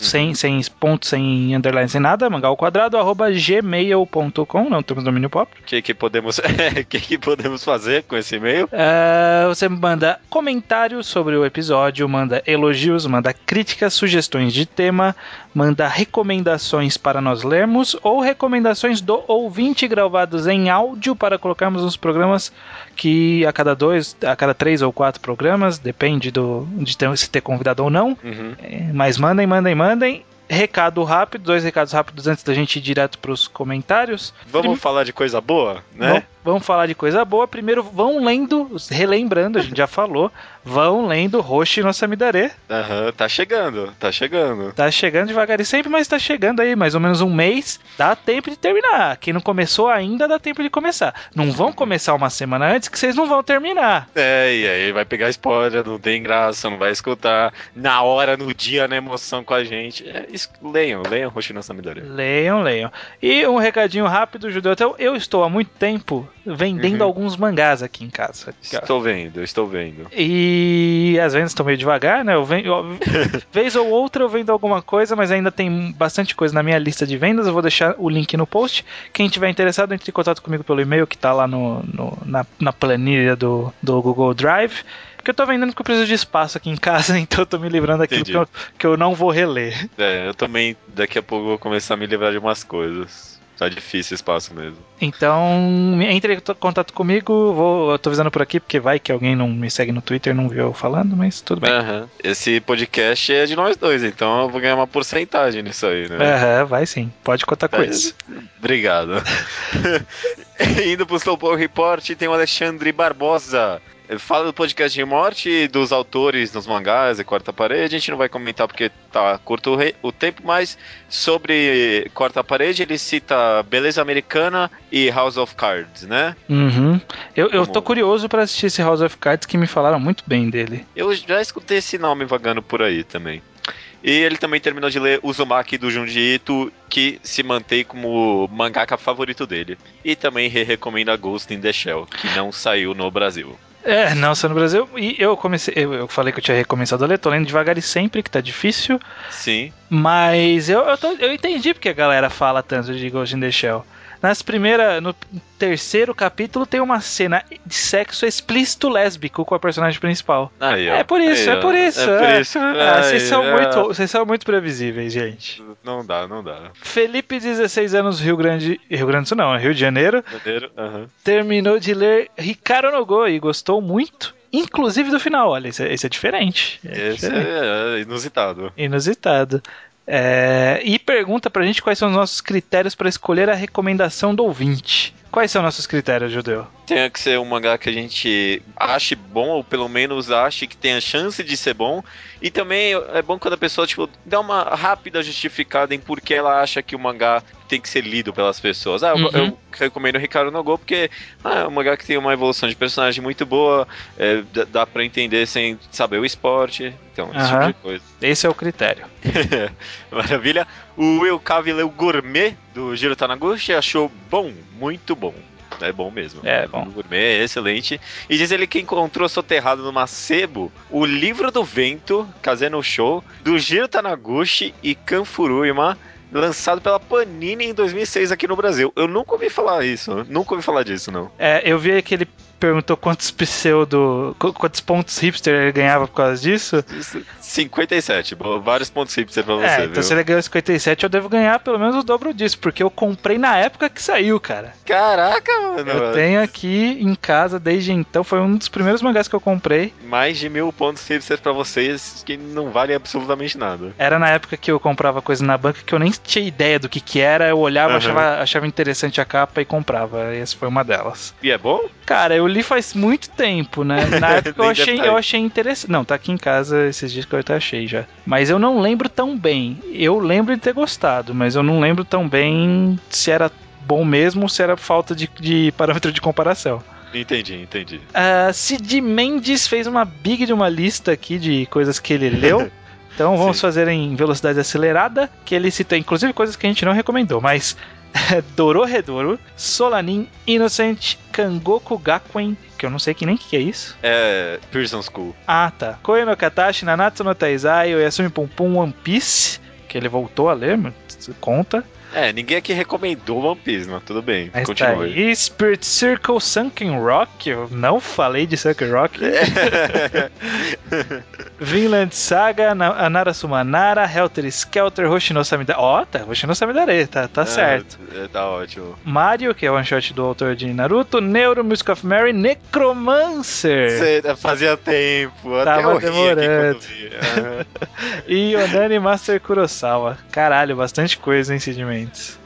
sem, sem ponto, sem underline, sem nada, mangá ao quadrado, arroba gmail.com, não temos domínio próprio. O que, que, podemos... que, que podemos fazer com esse e-mail? É, você manda comentários sobre o episódio, manda elogios, manda críticas, sugestões de tema, manda recomendações para nós lermos ou recomendações do ouvinte gravados em áudio para colocarmos nos programas que a cada dois, a cada três ou quatro programas, depende do, de ter, se ter convidado ou não. Uhum. É, mas mandem, mandem, mandem. Recado rápido, dois recados rápidos antes da gente ir direto para os comentários. Vamos Prim- falar de coisa boa, né? Vamos falar de coisa boa. Primeiro, vão lendo, relembrando, a gente já falou, vão lendo Roshi no Samidare. Aham, tá chegando, tá chegando. Tá chegando devagar e sempre, mas tá chegando aí, mais ou menos um mês. Dá tempo de terminar. Quem não começou ainda, dá tempo de começar. Não vão começar uma semana antes que vocês não vão terminar. É, e aí vai pegar spoiler, não tem graça, não vai escutar na hora, no dia, na emoção com a gente. É, leiam, leiam Roshina Samidori. Leiam, leiam. E um recadinho rápido, Judeu. Então, eu estou há muito tempo vendendo Uhum. alguns mangás aqui em casa. Estou vendo, estou vendo. E as vendas estão meio devagar, né? Eu vendo, eu- vez ou outra eu vendo alguma coisa, mas ainda tem bastante coisa na minha lista de vendas. Eu vou deixar o link no post. Quem tiver interessado, entre em contato comigo pelo e-mail que tá lá no, no- na, na planilha do, do Google Drive. Porque eu tô vendendo porque eu preciso de espaço aqui em casa, então eu tô me livrando daquilo que eu, que eu não vou reler. É, eu também daqui a pouco vou começar a me livrar de umas coisas. Tá difícil o espaço mesmo. Então, entre em contato comigo. Vou, eu tô avisando por aqui, porque vai que alguém não me segue no Twitter e não viu eu falando, mas tudo bem. Aham. Esse podcast é de nós dois, então eu vou ganhar uma porcentagem nisso aí, né? Aham, vai sim. Pode contar com É. isso. Obrigado. Indo pro Slowpoke Report, tem o Alexandre Barbosa. Fala do podcast de morte, dos autores nos mangás e Quarta Parede. A gente não vai comentar porque tá curto o tempo, mas sobre Quarta Parede ele cita Beleza Americana e House of Cards, né? Uhum. Eu, eu Como- tô curioso pra assistir esse House of Cards que me falaram muito bem dele. Eu já escutei esse nome vagando por aí também. E ele também terminou de ler Uzumaki do Junji Ito, que se mantém como o mangaka favorito dele. E também re- recomenda Ghost in the Shell, que não saiu no Brasil. É, não, só no Brasil. E eu comecei. Eu, eu falei que eu tinha recomeçado a ler, tô lendo devagar e sempre, que tá difícil. Sim. Mas eu, eu, tô- eu entendi porque a galera fala tanto de Ghost in the Shell. Nas primeiras. No terceiro capítulo tem uma cena de sexo explícito lésbico com a personagem principal. Aí. É por isso, Aí, é por isso. É por é. isso. Ah, vocês são, ah, muito, são muito previsíveis, gente. Não dá, não dá. Felipe, 16 anos, Rio Grande. Rio Grande do Sul, não, Rio de Janeiro. Janeiro, terminou de ler Ricardo no Go e gostou muito, inclusive do final. Olha, esse é, esse é diferente. É Esse diferente. é, é inusitado. Inusitado. É, e pergunta pra gente quais são os nossos critérios para escolher a recomendação do ouvinte. Quais são nossos critérios, Judeu? Tem que ser um mangá que a gente ache bom, ou pelo menos ache que tenha chance de ser bom. E também é bom quando a pessoa, tipo, dá uma rápida justificada em por que ela acha que o mangá tem que ser lido pelas pessoas. Ah, eu, Uhum. eu recomendo o Ricardo Nogô porque ah, é um mangá que tem uma evolução de personagem muito boa, é, dá, dá pra entender sem saber o esporte. Então, esse Aham. tipo de coisa. Esse é o critério. Maravilha. O Will Cave leu Gourmet do Giro Tanaguchi achou bom, muito bom. É bom mesmo. É bom. O Gourmet é excelente. E diz ele que encontrou soterrado numa sebo o livro do vento, Kazeno Show, do Giro Tanaguchi e Kanfuruima, lançado pela Panini em 2006 aqui no Brasil. Eu nunca ouvi falar isso, nunca ouvi falar disso, não. É, eu vi que ele perguntou quantos pseudo. qu- quantos pontos hipster ele ganhava por causa disso. Isso- 57, bo- vários pontos hipster pra você, é, viu? então se ele ganhou 57, eu devo ganhar pelo menos o dobro disso, porque eu comprei na época que saiu, cara. Caraca, mano. Eu tenho aqui em casa desde então, foi um dos primeiros mangás que eu comprei. mais de mil pontos hipster pra vocês que não valem absolutamente nada. Era na época que eu comprava coisa na banca que eu nem tinha ideia do que que era, eu olhava, Aham. achava, achava interessante a capa e comprava. E essa foi uma delas. E é bom? Cara, eu li faz muito tempo, né? Na época eu achei, eu achei interessante. Não, tá aqui em casa esses dias que eu até achei já. Mas eu não lembro tão bem. Eu lembro de ter gostado, mas eu não lembro tão bem se era bom mesmo ou se era falta de, de parâmetro de comparação. Entendi, entendi. A Cid Mendes fez uma big de uma lista aqui de coisas que ele leu. Então vamos Sim. fazer em velocidade acelerada, que ele cita inclusive coisas que a gente não recomendou, mas Dororedoro, Solanin, Innocent, Kangoku Gakuen, que eu não sei que nem o que, que é isso. É. Pearson School. Ah, tá. Koe no Katashi, Nanatsu no Taizai, Oyasumi Pum Pum, One Piece, que ele voltou a ler, mas conta. É, ninguém aqui recomendou One Piece, mas tudo bem. Mas tá continue. aí, Spirit Circle, Sunken Rock, eu não falei de Sunken Rock. Vinland Saga, Na- Anara Sumanara, Helter Skelter, Hoshino Samidare. Ó, tá, Hoshino Samidare, tá, tá certo. É, tá ótimo. Mario, que é o one shot do autor de Naruto, Neuro, Music of Mary, Necromancer Cê- fazia tempo, até Tava aqui demorando. quando vi. Aham. e Onani Master Kurosawa. Caralho, bastante coisa, hein, Sid Mendes.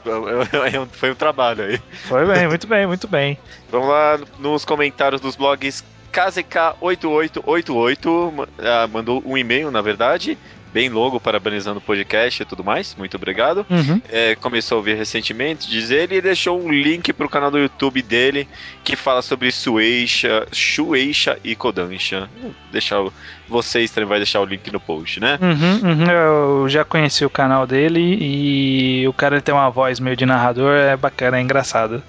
Foi um trabalho aí. Foi bem, muito bem, muito bem. Vamos lá nos comentários dos blogs KZK8888 ma- ah, mandou um e-mail, na verdade, bem longo, parabenizando o podcast e tudo mais. Muito obrigado. Uhum. É, começou a ouvir recentemente, diz ele, e deixou um link pro canal do YouTube dele que fala sobre Sueisha, Shueisha e Kodansha. Vou Deixar o- vocês também vai deixar o link no post, né? Uhum, uhum, eu já conheci o canal dele e o cara tem uma voz meio de narrador, é bacana, é engraçado.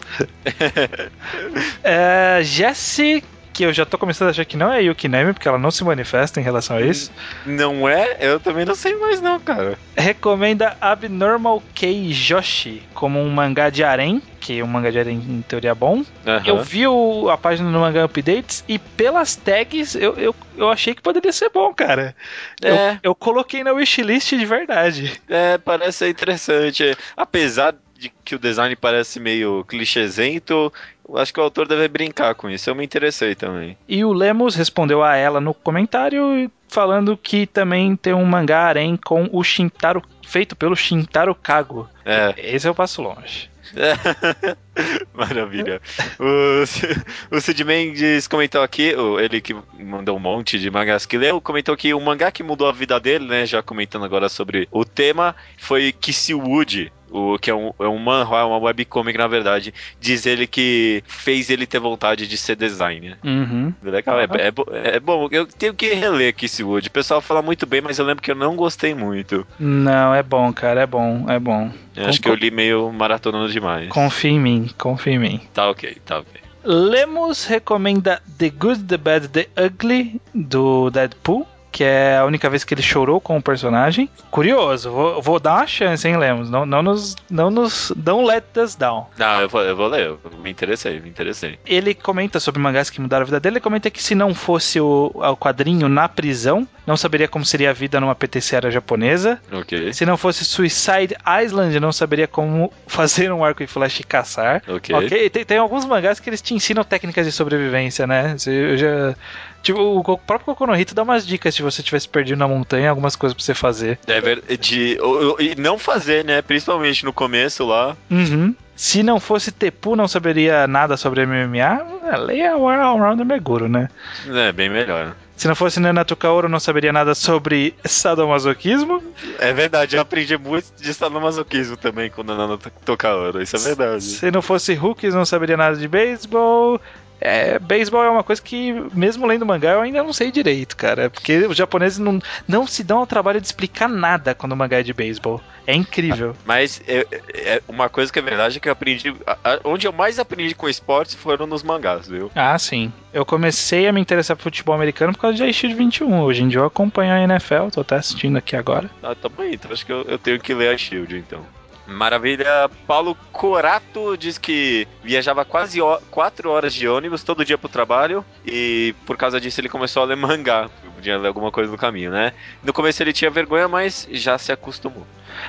é, Jessie, que eu já tô começando a achar que não é Yukinami, porque ela não se manifesta em relação a isso, Não é? Eu também não sei mais não, cara. recomenda Abnormal Kei Joshi como um mangá de harém, que um mangá de harém em teoria é bom. Aham. Eu vi o- a página do Mangá Updates e pelas tags eu, eu, eu achei que poderia ser bom, cara. Eu, É. eu coloquei na wishlist de verdade. É, parece ser interessante. Apesar de que o design parece meio clichêzento, eu acho que o autor deve brincar com isso. Eu me interessei também. E o Lemos respondeu a ela no comentário falando que também tem um mangá harém com o Shintaro feito pelo Shintaro Kago. É, Esse eu passo longe. maravilha. O, o Sid Mendes comentou aqui, ele que mandou um monte de mangás que leu, comentou que o mangá que mudou a vida dele, né, já comentando agora sobre o tema, foi Kissywood. O, que é um, é um manhwa, uma webcomic, na verdade. Diz ele que fez ele ter vontade de ser designer. Uhum. Legal, é, é, é bom. Eu tenho que reler Kissywood. O pessoal fala muito bem, mas eu lembro que eu não gostei muito. Não, é bom, cara, é bom, é bom. Eu acho que eu li meio maratonando demais. Confia em mim, confia em mim. Tá ok, tá ok. Lemos recomenda The Good, The Bad, The Ugly do Deadpool, que é a única vez que ele chorou com o personagem. Curioso, vou, vou dar uma chance, hein, Lemos? Não, não nos, não nos, don't let us down. Não, eu vou, eu vou ler. Eu me interessei, me interessei. Ele comenta sobre mangás que mudaram a vida dele. Ele comenta que se não fosse o, o quadrinho na prisão, não saberia como seria a vida numa PTCera japonesa. Ok, Se não fosse Suicide Island, não saberia como fazer um arco e flash e caçar. ok. Ok, tem, tem alguns mangás que eles te ensinam técnicas de sobrevivência, né? Eu já. Tipo, o próprio Kokonohito dá umas dicas se você tivesse perdido na montanha, algumas coisas pra você fazer. É ver, de, o- o- e não fazer, né? Principalmente no começo lá. Uhum. Se não fosse Tepu, não saberia nada sobre MMA. É, leia o Allrounder Meguro, né? É bem melhor. Se não fosse Nanatu Kaoru, não saberia nada sobre sadomasoquismo. É verdade, eu aprendi muito de sadomasoquismo também com o Nanano Tokaoro. Isso é verdade. Se não fosse Hooks, não saberia nada de beisebol. É, beisebol é uma coisa que, mesmo lendo mangá, eu ainda não sei direito, cara. Porque os japoneses não, não se dão ao trabalho de explicar nada quando o mangá é de beisebol. É incrível. Mas é, é uma coisa que é verdade é que eu aprendi. a- a- onde eu mais aprendi com esportes foram nos mangás, viu? Ah, sim. Eu comecei a me interessar por futebol americano por causa de Shield 21. Hoje em dia eu acompanho a NFL, tô até assistindo aqui agora. Ah, tá bom, então acho que eu, eu tenho que ler a Shield, então. Maravilha. Paulo Corato diz que viajava quase 4 horas de ônibus todo dia pro trabalho e por causa disso ele começou a ler mangá. Podia ler alguma coisa no caminho, né? No começo ele tinha vergonha, mas já se acostumou.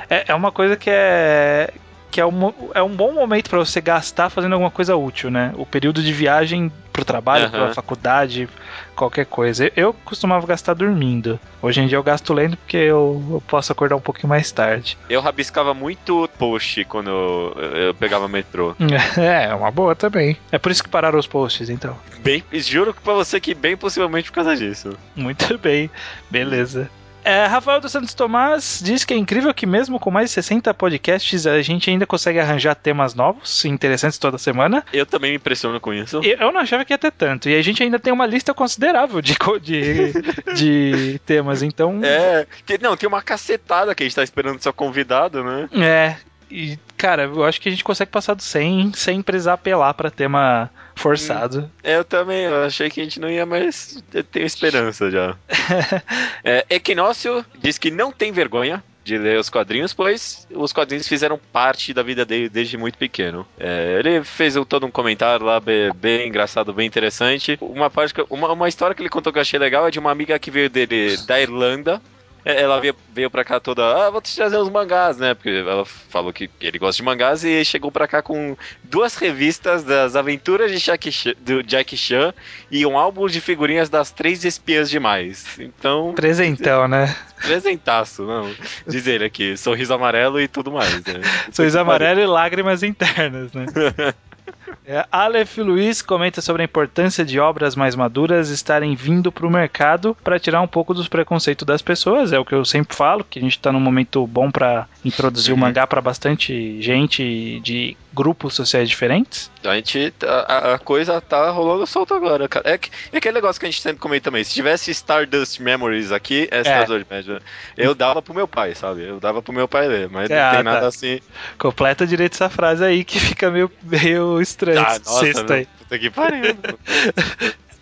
É, é uma coisa que é. Que é um, é um bom momento pra você gastar fazendo alguma coisa útil, né? O período de viagem pro trabalho, Aham. pra faculdade, qualquer coisa. Eu costumava gastar dormindo. Hoje em dia eu gasto lendo porque eu, eu posso acordar um pouquinho mais tarde. Eu rabiscava muito post quando eu, eu pegava metrô. É, é uma boa também. É por isso que pararam os posts, então. Bem, juro pra você que bem possivelmente por causa disso. Muito bem, beleza. É, Rafael dos Santos Tomás diz que é incrível que mesmo com mais de 60 podcasts a gente ainda consegue arranjar temas novos e interessantes toda semana. Eu também me impressiono com isso. Eu, eu não achava que ia ter tanto. E a gente ainda tem uma lista considerável de, de, de temas, então. É, que- não, tem uma cacetada que a gente tá esperando só convidado, né? É. E, cara, eu acho que a gente consegue passar do 100 sem precisar apelar pra tema forçado. É, Eu também, eu achei que a gente não ia, mas eu tenho esperança já. é, Equinócio diz que não tem vergonha de ler os quadrinhos, pois os quadrinhos fizeram parte da vida dele desde muito pequeno. É, ele fez um- todo um comentário lá bem, bem engraçado, bem interessante. Uma, parte uma, uma história que ele contou que eu achei legal é de uma amiga que veio dele da Irlanda. É, Ela veio, veio pra cá toda, ah, vou te trazer uns mangás, né? Porque ela falou que ele gosta de mangás e chegou pra cá com duas revistas das aventuras de Jack Chan, do Jack Chan e um álbum de figurinhas das três espiãs demais. Então, Presentão, né? presentaço, não. Diz ele aqui, sorriso amarelo e tudo mais, né? Sorriso amarelo e lágrimas internas, né? É, Aleph Luiz comenta sobre a importância de obras mais maduras estarem vindo para o mercado para tirar um pouco dos preconceitos das pessoas. É o que eu sempre falo, que a gente está num momento bom para introduzir o Uhum. mangá para bastante gente de grupos sociais diferentes. A gente. A, a coisa tá rolando solto agora, cara. É, que- é aquele negócio que a gente sempre comenta também. Se tivesse Stardust Memories aqui, é Stardust Memories. Eu dava pro meu pai, sabe? Eu dava pro meu pai ler, mas É, não tem ah, nada tá. assim. Completa direito essa frase aí que fica meio, meio estranho. Ah, nossa, sexto não, aí. puta que pariu.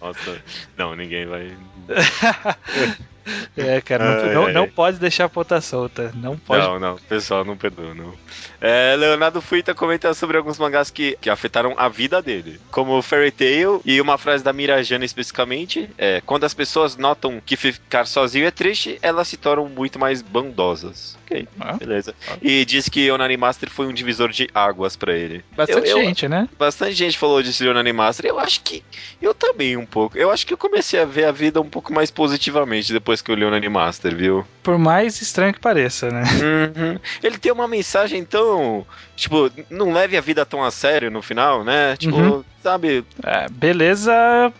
Nossa, não, ninguém vai. É, cara, não, não, não pode deixar a ponta solta. Não pode. Não, não, pessoal, não perdoa, não. É, Leonardo Fuita comenta sobre alguns mangás que, que afetaram a vida dele, como Fairy Tail e uma frase da Mirajana especificamente, é, quando as pessoas notam que ficar sozinho é triste, elas se tornam muito mais bondosas. Ok, Ah. beleza. E diz que Onani Master foi um divisor de águas pra ele. Bastante Eu- eu- gente, né? Bastante gente falou disso de Onani Master, eu acho que eu também um pouco. Eu acho que eu comecei a ver a vida um pouco mais positivamente depois que eu li Onani Master, viu? Por mais estranho que pareça, né? Uhum. Ele tem uma mensagem tão. Tipo, não leve a vida tão a sério no final, né? Tipo, Uhum. sabe? É, beleza,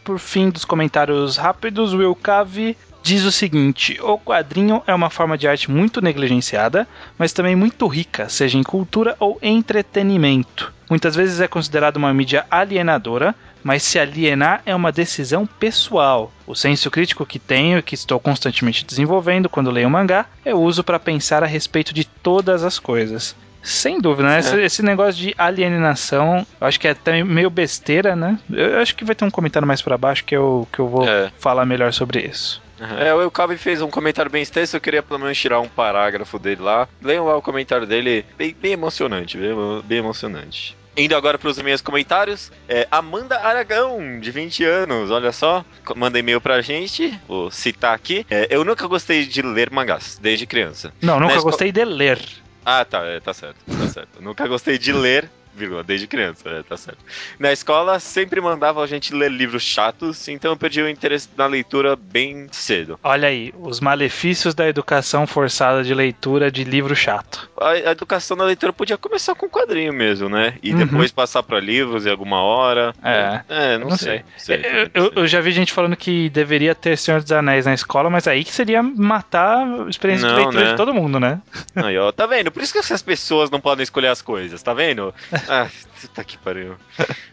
por fim dos comentários rápidos, Will Cave diz o seguinte: o quadrinho é uma forma de arte muito negligenciada, mas também muito rica, seja em cultura ou entretenimento. Muitas vezes é considerado uma mídia alienadora, mas se alienar é uma decisão pessoal. O senso crítico que tenho e que estou constantemente desenvolvendo quando leio mangá, eu uso para pensar a respeito de todas as coisas. Sem dúvida, né? Esse, esse negócio de alienação, eu acho que é até meio besteira, né? Eu acho que vai ter um comentário mais pra baixo que eu, que eu vou É. falar melhor sobre isso. É, o Elkabe fez um comentário bem extenso, eu queria pelo menos tirar um parágrafo dele lá. Leiam lá o comentário dele, bem, bem emocionante, bem, bem emocionante. Indo agora para os meus comentários, é, Amanda Aragão, de 20 anos, olha só, manda e-mail pra gente, vou citar aqui. É, eu nunca gostei de ler mangás, desde criança. Não, nunca esco- gostei de ler. Ah, tá, é, tá certo, tá certo. Nunca gostei de ler, desde criança, é, tá certo. Na escola sempre mandava a gente ler livros chatos, então eu perdi o interesse na leitura bem cedo. Olha aí, os malefícios da educação forçada de leitura de livro chato. A, educação na leitura podia começar com quadrinho mesmo, né? E Uhum. depois passar pra livros em alguma hora. É. É, não, não sei. sei. Eu, eu- eu já vi gente falando que deveria ter Senhor dos Anéis na escola, mas aí que seria matar a experiência de Não, leitura né? de todo mundo, né? Aí, ó, tá vendo? Por isso que essas pessoas não podem escolher as coisas, tá vendo? Ah, puta que pariu.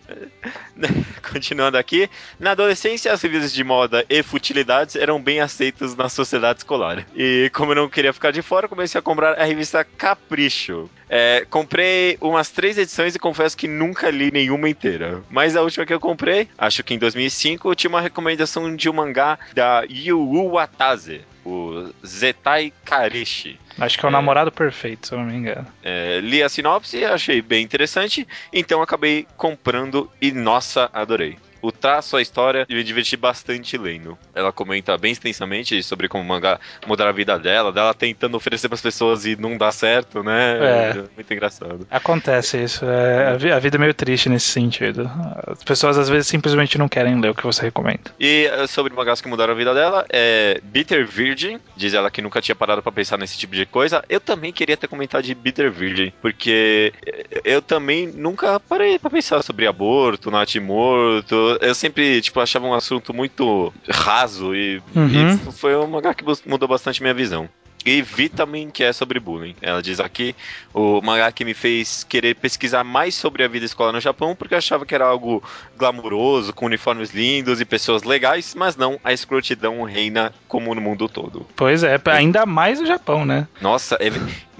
Continuando aqui, na adolescência as revistas de moda e futilidades eram bem aceitas na sociedade escolar. E como eu não queria ficar de fora, comecei a comprar a revista Capricho. É, comprei umas três edições e confesso que nunca li nenhuma inteira. Mas a última que eu comprei, acho que em 2005, tinha uma recomendação de um mangá da Yu Watase, o Zetai Karishi. Acho que é o É. namorado perfeito, se eu não me engano. É, li a sinopse, achei bem interessante, então acabei comprando e nossa, adorei. O traço, a história, eu me diverti bastante lendo. Ela comenta bem extensamente sobre como o mangá mudar a vida dela, dela tentando oferecer para as pessoas e não dá certo, né? É. Muito engraçado. Acontece isso. é, a, vi- a vida é meio triste nesse sentido. As pessoas às vezes simplesmente não querem ler o que você recomenda. E eh, sobre mangás que mudaram a vida dela, é Bitter Virgin, diz ela que nunca tinha parado pra pensar nesse tipo de coisa. Eu também queria ter comentado de Bitter Virgin, porque eh, eu também nunca parei pra pensar sobre aborto, natimorto. Eu sempre, tipo, achava um assunto muito raso e, Uhum. e foi um mangá que mudou bastante minha visão. E Vitamin, que é sobre bullying. Ela diz aqui, o mangá que me fez querer pesquisar mais sobre a vida escolar no Japão, porque eu achava que era algo glamuroso, com uniformes lindos e pessoas legais, mas não, a escrotidão reina como no mundo todo. Pois é, ainda mais no Japão, né? Nossa, é...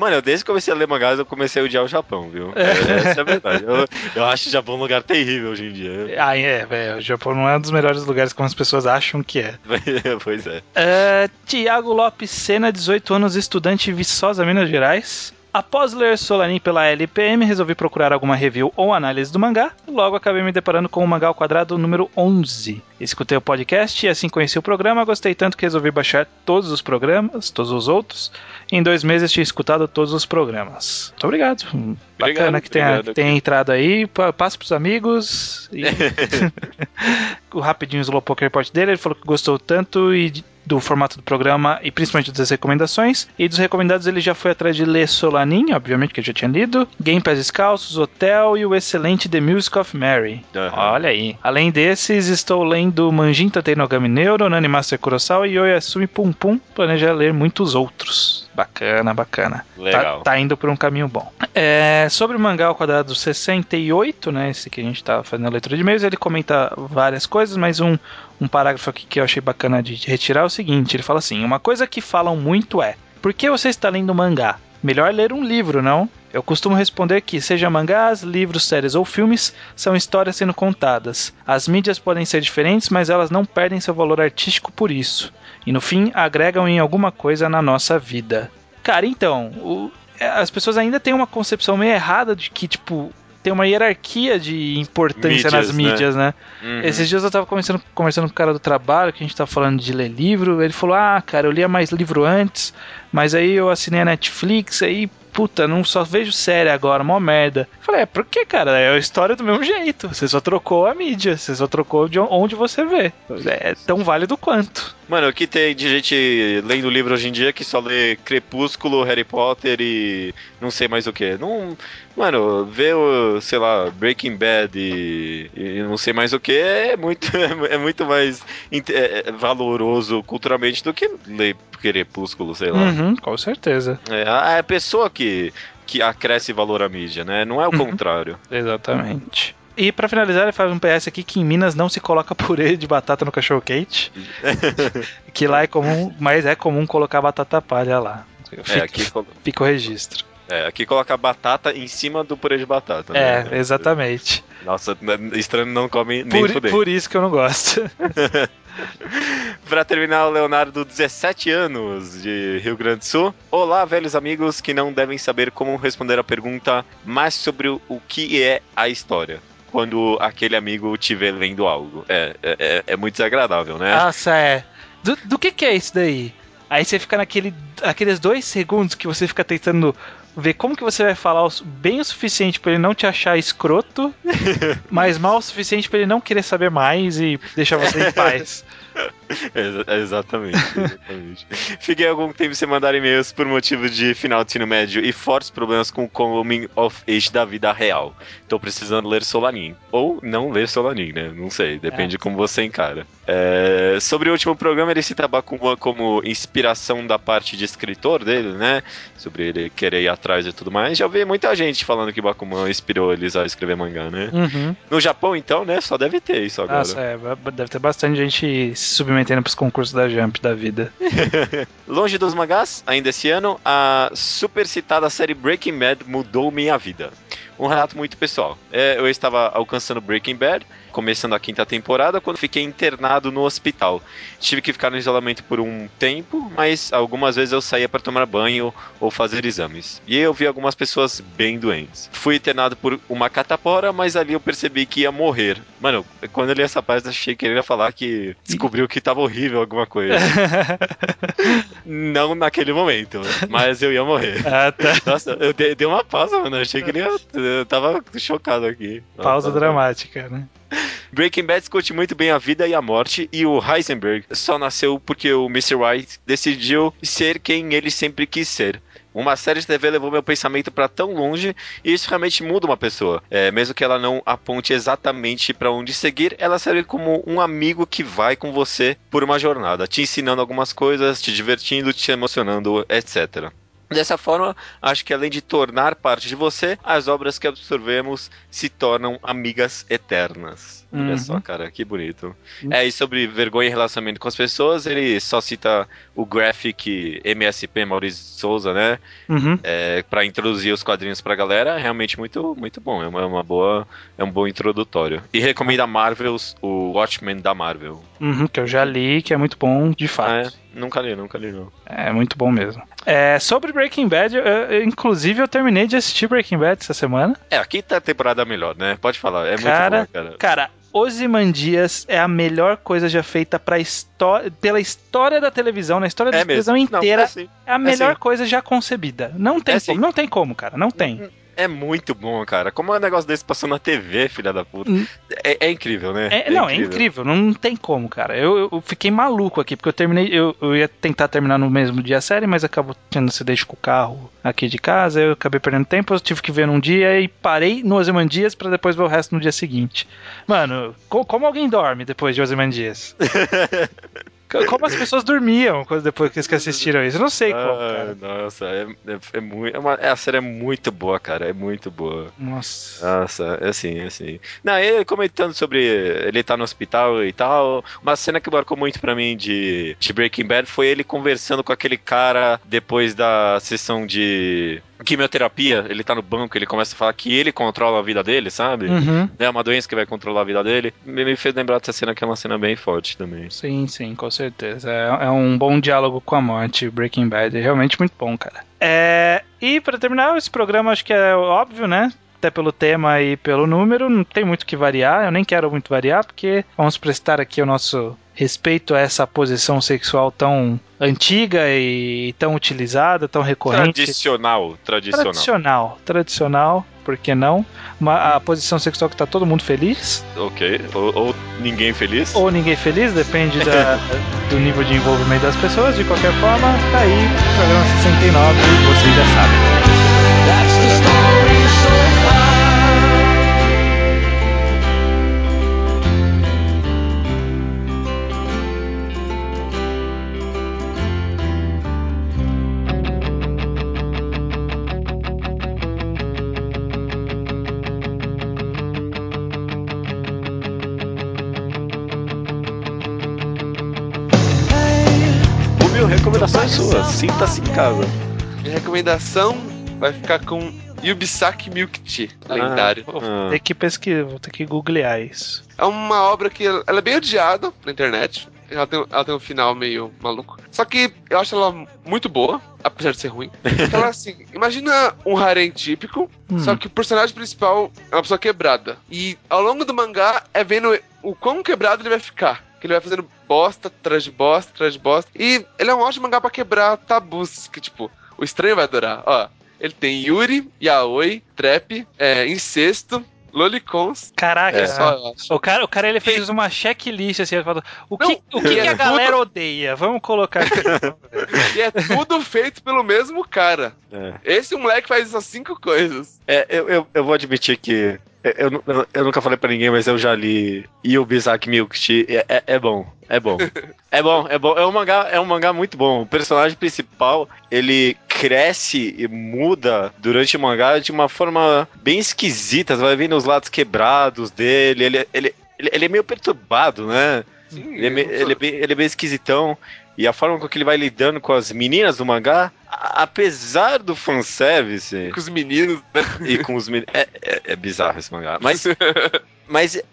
mano, eu desde que comecei a ler mangás, eu comecei a odiar o Japão, viu? É, essa é a verdade. Eu, eu acho o Japão um lugar terrível hoje em dia. Ah, é, velho. O Japão não é um dos melhores lugares como as pessoas acham que é. pois é. É, Tiago Lopes Sena, 18 anos, estudante Viçosa, Minas Gerais. Após ler Solanin pela LPM, resolvi procurar alguma review ou análise do mangá. Logo acabei me deparando com o mangá ao quadrado número 11. Escutei o podcast e assim conheci o programa. Gostei tanto que resolvi baixar todos os programas, todos os outros. Em dois meses tinha escutado todos os programas. Muito obrigado. Bacana que tenha, obrigado. que tenha entrado aí. Pa- Passa pros amigos. E... o rapidinho Slowpoke Report dele. Ele falou que gostou tanto e do formato do programa e principalmente das recomendações. E dos recomendados ele já foi atrás de ler Solanin, obviamente que eu já tinha lido, Game Pass Descalços, Hotel e o excelente The Music of Mary. Aham. Olha aí. Além desses, estou lendo Manjin Tatei no Gami Neuro, Nani Master Kurosawa e Oyasumi Pum Pum. Planeja ler muitos outros. Bacana, bacana. Legal. Tá, tá indo por um caminho bom. É, sobre o mangá ao quadrado 68, né? Esse que a gente tá fazendo a leitura de e-mails, ele comenta várias coisas, mas um, um parágrafo aqui que eu achei bacana de retirar é o seguinte: ele fala assim, uma coisa que falam muito é, por que você está lendo mangá? Melhor ler um livro, não? Eu costumo responder que, seja mangás, livros, séries ou filmes, são histórias sendo contadas. As mídias podem ser diferentes, mas elas não perdem seu valor artístico por isso. E no fim, agregam em alguma coisa na nossa vida. Cara, então, o- é, as pessoas ainda têm uma concepção meio errada de que, tipo, tem uma hierarquia de importância Mídias, nas né? mídias, né? Uhum. Esses dias eu tava conversando, conversando com o cara do trabalho, que a gente tava falando de ler livro. Ele falou: Ah, cara, eu lia mais livro antes, mas aí eu assinei a Netflix, aí, puta, não só vejo série agora, mó merda. Eu falei: É, por que, cara? É a história do mesmo jeito. Você só trocou a mídia, você só trocou de onde você vê. É tão válido quanto. Mano, o que tem de gente lendo livro hoje em dia que só lê Crepúsculo, Harry Potter e não sei mais o que. Não, mano, ver o, sei lá, Breaking Bad e, e não sei mais o que é muito, é muito mais é- é valoroso culturalmente do que ler Crepúsculo, sei lá. Uhum, com certeza. É a, a pessoa que, que acresce valor à mídia, né? Não é o Uhum. contrário. Exatamente. E pra finalizar, ele faz um PS aqui que em Minas não se coloca purê de batata no cachorro quente. que lá é comum, mas é comum colocar batata palha lá. É, Fica, aqui, colo- fica o registro. é, aqui coloca batata em cima do purê de batata. né? É, exatamente. Nossa, estranho não come nem Por, por isso que eu não gosto. Pra terminar, o Leonardo, 17 anos, de Rio Grande do Sul. Olá, velhos amigos que não devem saber como responder a pergunta mais sobre o, que é a história. Quando aquele amigo estiver lendo algo. É, é, é- é muito desagradável, né? Nossa, é. Do, do que que é isso daí? Aí você fica naquele, aqueles dois segundos que você fica tentando ver como que você vai falar bem o suficiente pra ele não te achar escroto, mas mal o suficiente pra ele não querer saber mais e deixar você em paz. Exa- exatamente, exatamente. Fiquei algum tempo sem mandar e-mails por motivo de final de ensino médio e fortes problemas com o coming of age da vida real. Tô precisando ler Solanin. Ou não ler Solanin, né? Não sei, depende de como você encara. É, sobre o último programa, ele cita Bakuman como inspiração da parte de escritor dele, né? Sobre ele querer ir atrás e tudo mais. Já vi muita gente falando que Bakuman inspirou eles a escrever mangá, né? Uhum. No Japão, então, né? Só deve ter isso agora. Nossa, é, deve ter bastante gente se submetendo pros concursos da Jump da vida. Longe dos mangás, ainda esse ano, a super citada série Breaking Bad mudou minha vida. Um relato muito pessoal. É, eu estava alcançando Breaking Bad, começando a quinta temporada, quando fiquei internado no hospital. Tive que ficar no isolamento por um tempo, mas algumas vezes eu saía para tomar banho ou fazer exames. E eu vi algumas pessoas bem doentes. Fui internado por uma catapora, mas ali eu percebi que ia morrer. Mano, quando eu li essa página, achei que ele ia falar que descobriu que tava horrível alguma coisa. Não naquele momento, mas eu ia morrer. ah, tá. Nossa, eu dei, dei uma pausa, mano. Eu achei que ele ia eu tava chocado aqui. Pausa Nossa. dramática, né? Breaking Bad discute muito bem a vida e a morte, e o Heisenberg só nasceu porque o Mr. White decidiu ser quem ele sempre quis ser. Uma série de TV levou meu pensamento pra tão longe e isso realmente muda uma pessoa. É, mesmo que ela não aponte exatamente pra onde seguir, ela serve como um amigo que vai com você por uma jornada, te ensinando algumas coisas, te divertindo, te emocionando, etc. Dessa forma, acho que além de tornar parte de você, as obras que absorvemos se tornam amigas eternas. Olha Uhum. só, cara, que bonito. É, e sobre vergonha e relacionamento com as pessoas, ele só cita o graphic MSP Maurício Souza, né? Uhum. É, para introduzir os quadrinhos pra galera, é realmente muito, muito bom. É uma, é uma boa, é um bom introdutório. E recomenda a Marvels, o Watchmen da Marvel. Uhum, que eu já li, que é muito bom, de Ah, fato. é? Nunca li, nunca li, não. É muito bom mesmo. É, sobre Breaking Bad, eu- eu- inclusive eu terminei de assistir Breaking Bad essa semana. É, aqui tá a temporada melhor, né? Pode falar, é Cara, muito bom, cara. Cara, Ozymandias é a melhor coisa já feita pra histó- pela história da televisão, na história da É mesmo. televisão Não, inteira. é assim. É a melhor sim. coisa já concebida. Não tem É como, sim. não tem como, cara, não tem. É muito bom, cara. Como é um negócio desse passando na TV, filha da puta. Hum. É, é incrível, né? É, não, é incrível, não tem como, cara. Eu, eu fiquei maluco aqui, porque eu terminei, eu, eu ia tentar terminar no mesmo dia a série, mas acabou tendo acidente com o carro aqui de casa, eu acabei perdendo tempo, eu tive que ver num dia e parei no Ozymandias pra depois ver o resto no dia seguinte. Mano, co- como alguém dorme depois de Ozymandias? Co- como as pessoas dormiam quando- depois que assistiram isso? Eu não sei como, Ah, cara. nossa, é, é, é muito. É uma, a série é muito boa, cara. É muito boa. Nossa. Nossa, é assim, é assim. Não, ele comentando sobre ele tá no hospital e tal. Uma cena que marcou muito pra mim de, de Breaking Bad foi ele conversando com aquele cara depois da sessão de quimioterapia. Ele tá no banco, ele começa a falar que ele controla a vida dele, sabe? Uhum. É uma doença que vai controlar a vida dele. Me fez lembrar dessa cena que é uma cena bem forte também. Sim, sim, com certeza. É, é um bom diálogo com a morte, Breaking Bad. É realmente muito bom, cara. É, e pra terminar, esse programa acho que é óbvio, né? Até pelo tema e pelo número, não tem muito que variar. Eu nem quero muito variar, porque vamos prestar aqui o nosso respeito a essa posição sexual tão antiga e tão utilizada, tão recorrente. Tradicional, tradicional. Tradicional, tradicional, por que não? Uma, a posição sexual que tá todo mundo feliz, Ok. Ou, ou ninguém feliz. ou ninguém feliz, depende da- do nível de envolvimento das pessoas. De qualquer forma, tá aí, programa 69, vocês já sabem. That's the story Rubio, recomendações suas. Sinta-se em casa. Minha recomendação vai ficar com Yubisaki Milk Tea, lendário. Vou Ah. ter que pesquisar, vou ter que googlear isso. É uma obra que ela ela é bem odiada na internet. Ela tem, ela tem um final meio maluco. Só que eu acho ela muito boa, apesar de ser ruim. Ela assim, imagina um harem típico, Hum. só que o personagem principal é uma pessoa quebrada. E ao longo do mangá é vendo o quão quebrado ele vai ficar. Que ele vai fazendo bosta, atrás de bosta, atrás de bosta. E ele é um ótimo mangá pra quebrar tabus. Que tipo, o estranho vai adorar. Ó, ele tem Yuri, Yaoi, Trap, é, Incesto, Lolicons. Caraca, É. Só, o cara, o cara ele fez uma checklist assim, ele falou, o que, Não, o que, e que é a galera tudo- odeia? Vamos colocar aqui. E é tudo feito pelo mesmo cara. É. Esse moleque faz essas cinco coisas. É, eu, eu, eu vou admitir que. Eu, eu, eu- nunca falei pra ninguém, mas eu já li Yubisaki Milk Tea. É, é, é bom, é bom. É bom, é bom. É um, mangá, é um mangá muito bom. O personagem principal, ele cresce e muda durante o mangá de uma forma bem esquisita. Você vai vendo os lados quebrados dele. Ele, ele, ele, ele é meio perturbado, né? Sim, Ele é, me- ele, é bem, ele é bem esquisitão. E a forma com que ele vai lidando com as meninas do mangá, apesar do fanservice com os meninos. né? e com os meninos. É, é, é bizarro esse mangá. Mas, mas é,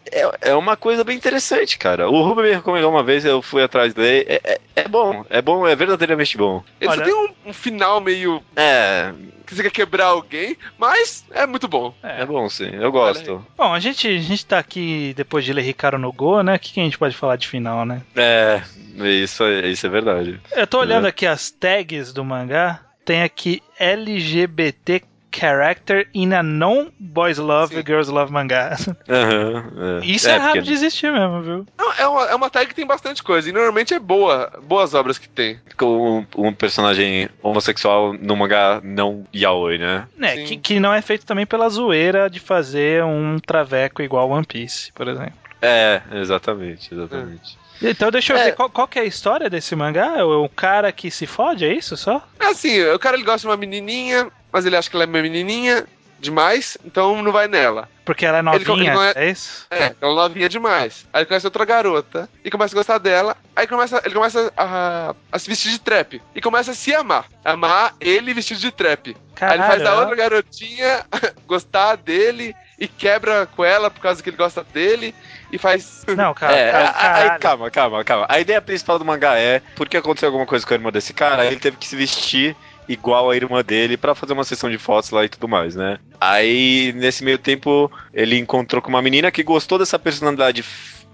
é uma coisa bem interessante, cara. O Ruben me recomendou uma vez, eu fui atrás dele. É, é, é bom, é bom, é verdadeiramente bom. Ele Olha- só tem um, um final meio É, que você quer quebrar alguém, mas é muito bom. é bom sim, eu gosto. Bom, a gente, a gente tá aqui depois de ler Ricardo no Go, né? O que, que a gente pode falar de final, né? É, isso, é- isso é verdade. Eu tô olhando É. aqui as tags do mangá, tem aqui LGBT character in a non-boys love, Sim. girls love mangá. Aham, Isso é, raro porque- de existir mesmo, viu? Não, é, uma, é uma tag que tem bastante coisa. E normalmente é boa. Boas obras que tem. com um, um personagem homossexual no mangá não yaoi, né? Né, Sim. que, que não é feito também pela zoeira de fazer um traveco igual One Piece, por exemplo. É, exatamente, exatamente. Então deixa eu É. ver qual, qual que é a história desse mangá? É o cara que se fode, é isso só? É assim, o cara ele gosta de uma menininha, mas ele acha que ela é uma menininha demais, então não vai nela. Porque ela é Ele- ele novinha, não é- é isso? É, ela é novinha demais. Aí ele conhece outra garota e começa a gostar dela. Aí começa, ele começa a, a se vestir de trap. E começa a se amar. Amar ele vestido de trap. Aí ele faz Caralho, a outra garotinha gostar dele e quebra com ela por causa que ele gosta dele. E faz. Não, cara, É, cara, caralho. aí, calma, calma, calma. A ideia principal do mangá é porque aconteceu alguma coisa com a irmã desse cara, aí ele teve que se vestir igual a irmã dele pra fazer uma sessão de fotos lá e tudo mais, né? Aí, nesse meio tempo, ele encontrou com uma menina que gostou dessa personalidade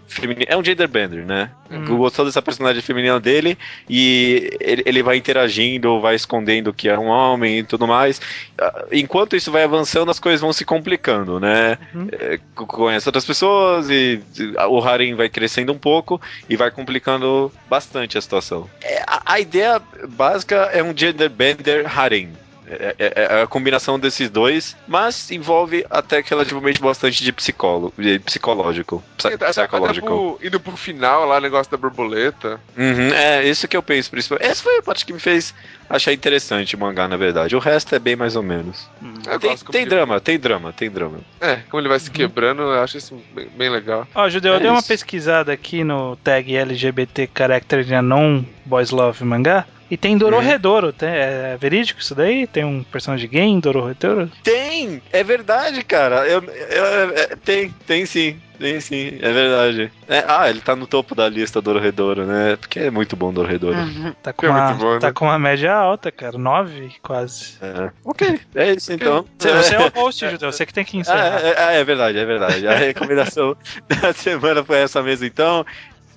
feminina. É um gender bender, né? Hum. Gostou dessa personalidade feminina dele e ele, ele vai interagindo, vai escondendo que é um homem e tudo mais. Ah, Enquanto isso vai avançando, as coisas vão se complicando, né? Uhum. É, co- conhece outras pessoas e e o harem vai crescendo um pouco e vai complicando bastante a situação. É, a, a ideia básica é um gender bender harem. É, é- é a combinação desses dois, mas envolve até que relativamente bastante de psicólogo, de psicológico, psi- psicológico. indo pro final lá, o negócio da borboleta. Uhum, é, isso que eu penso principalmente. Essa foi a parte que me fez achar interessante o mangá, na verdade. O resto é bem mais ou menos. Eu Tem, tem que- drama, tem drama, tem drama. É, como ele vai se quebrando, eu acho isso bem, bem legal. Ó, Judeu, eu É dei uma pesquisada aqui no tag LGBT Character in non Boys Love Mangá. E tem Dororedoro, tem, é verídico isso daí? Tem um personagem gay em Dororedoro? Tem! É verdade, cara. Eu, eu- é, tem, tem sim. Tem sim, é verdade. É, ah, ele tá no topo da lista do Dorredouro, né? Porque é muito bom Dorredouro. Tá com, É uma, muito bom, né? tá com uma média alta, cara. 9 quase. É. Ok, é isso então. Você, você é o host, Judeu, você que tem que Ah, encerrar. é, é- é verdade, é verdade. A recomendação da semana foi essa mesmo, então.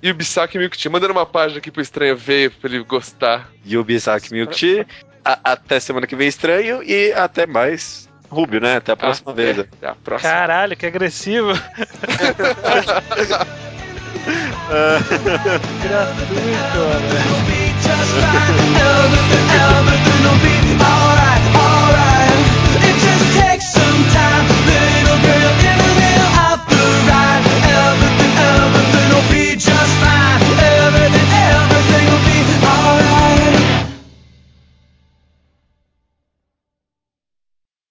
E o Bisaki Milkti. Mandando uma página aqui pro estranho ver, pra ele gostar. E o Bisaki Milkti. Até semana que vem, estranho. E até mais. Rubio, né? Até a próxima ah, vez. É. A próxima. Caralho, que agressivo. Gratuito, mano.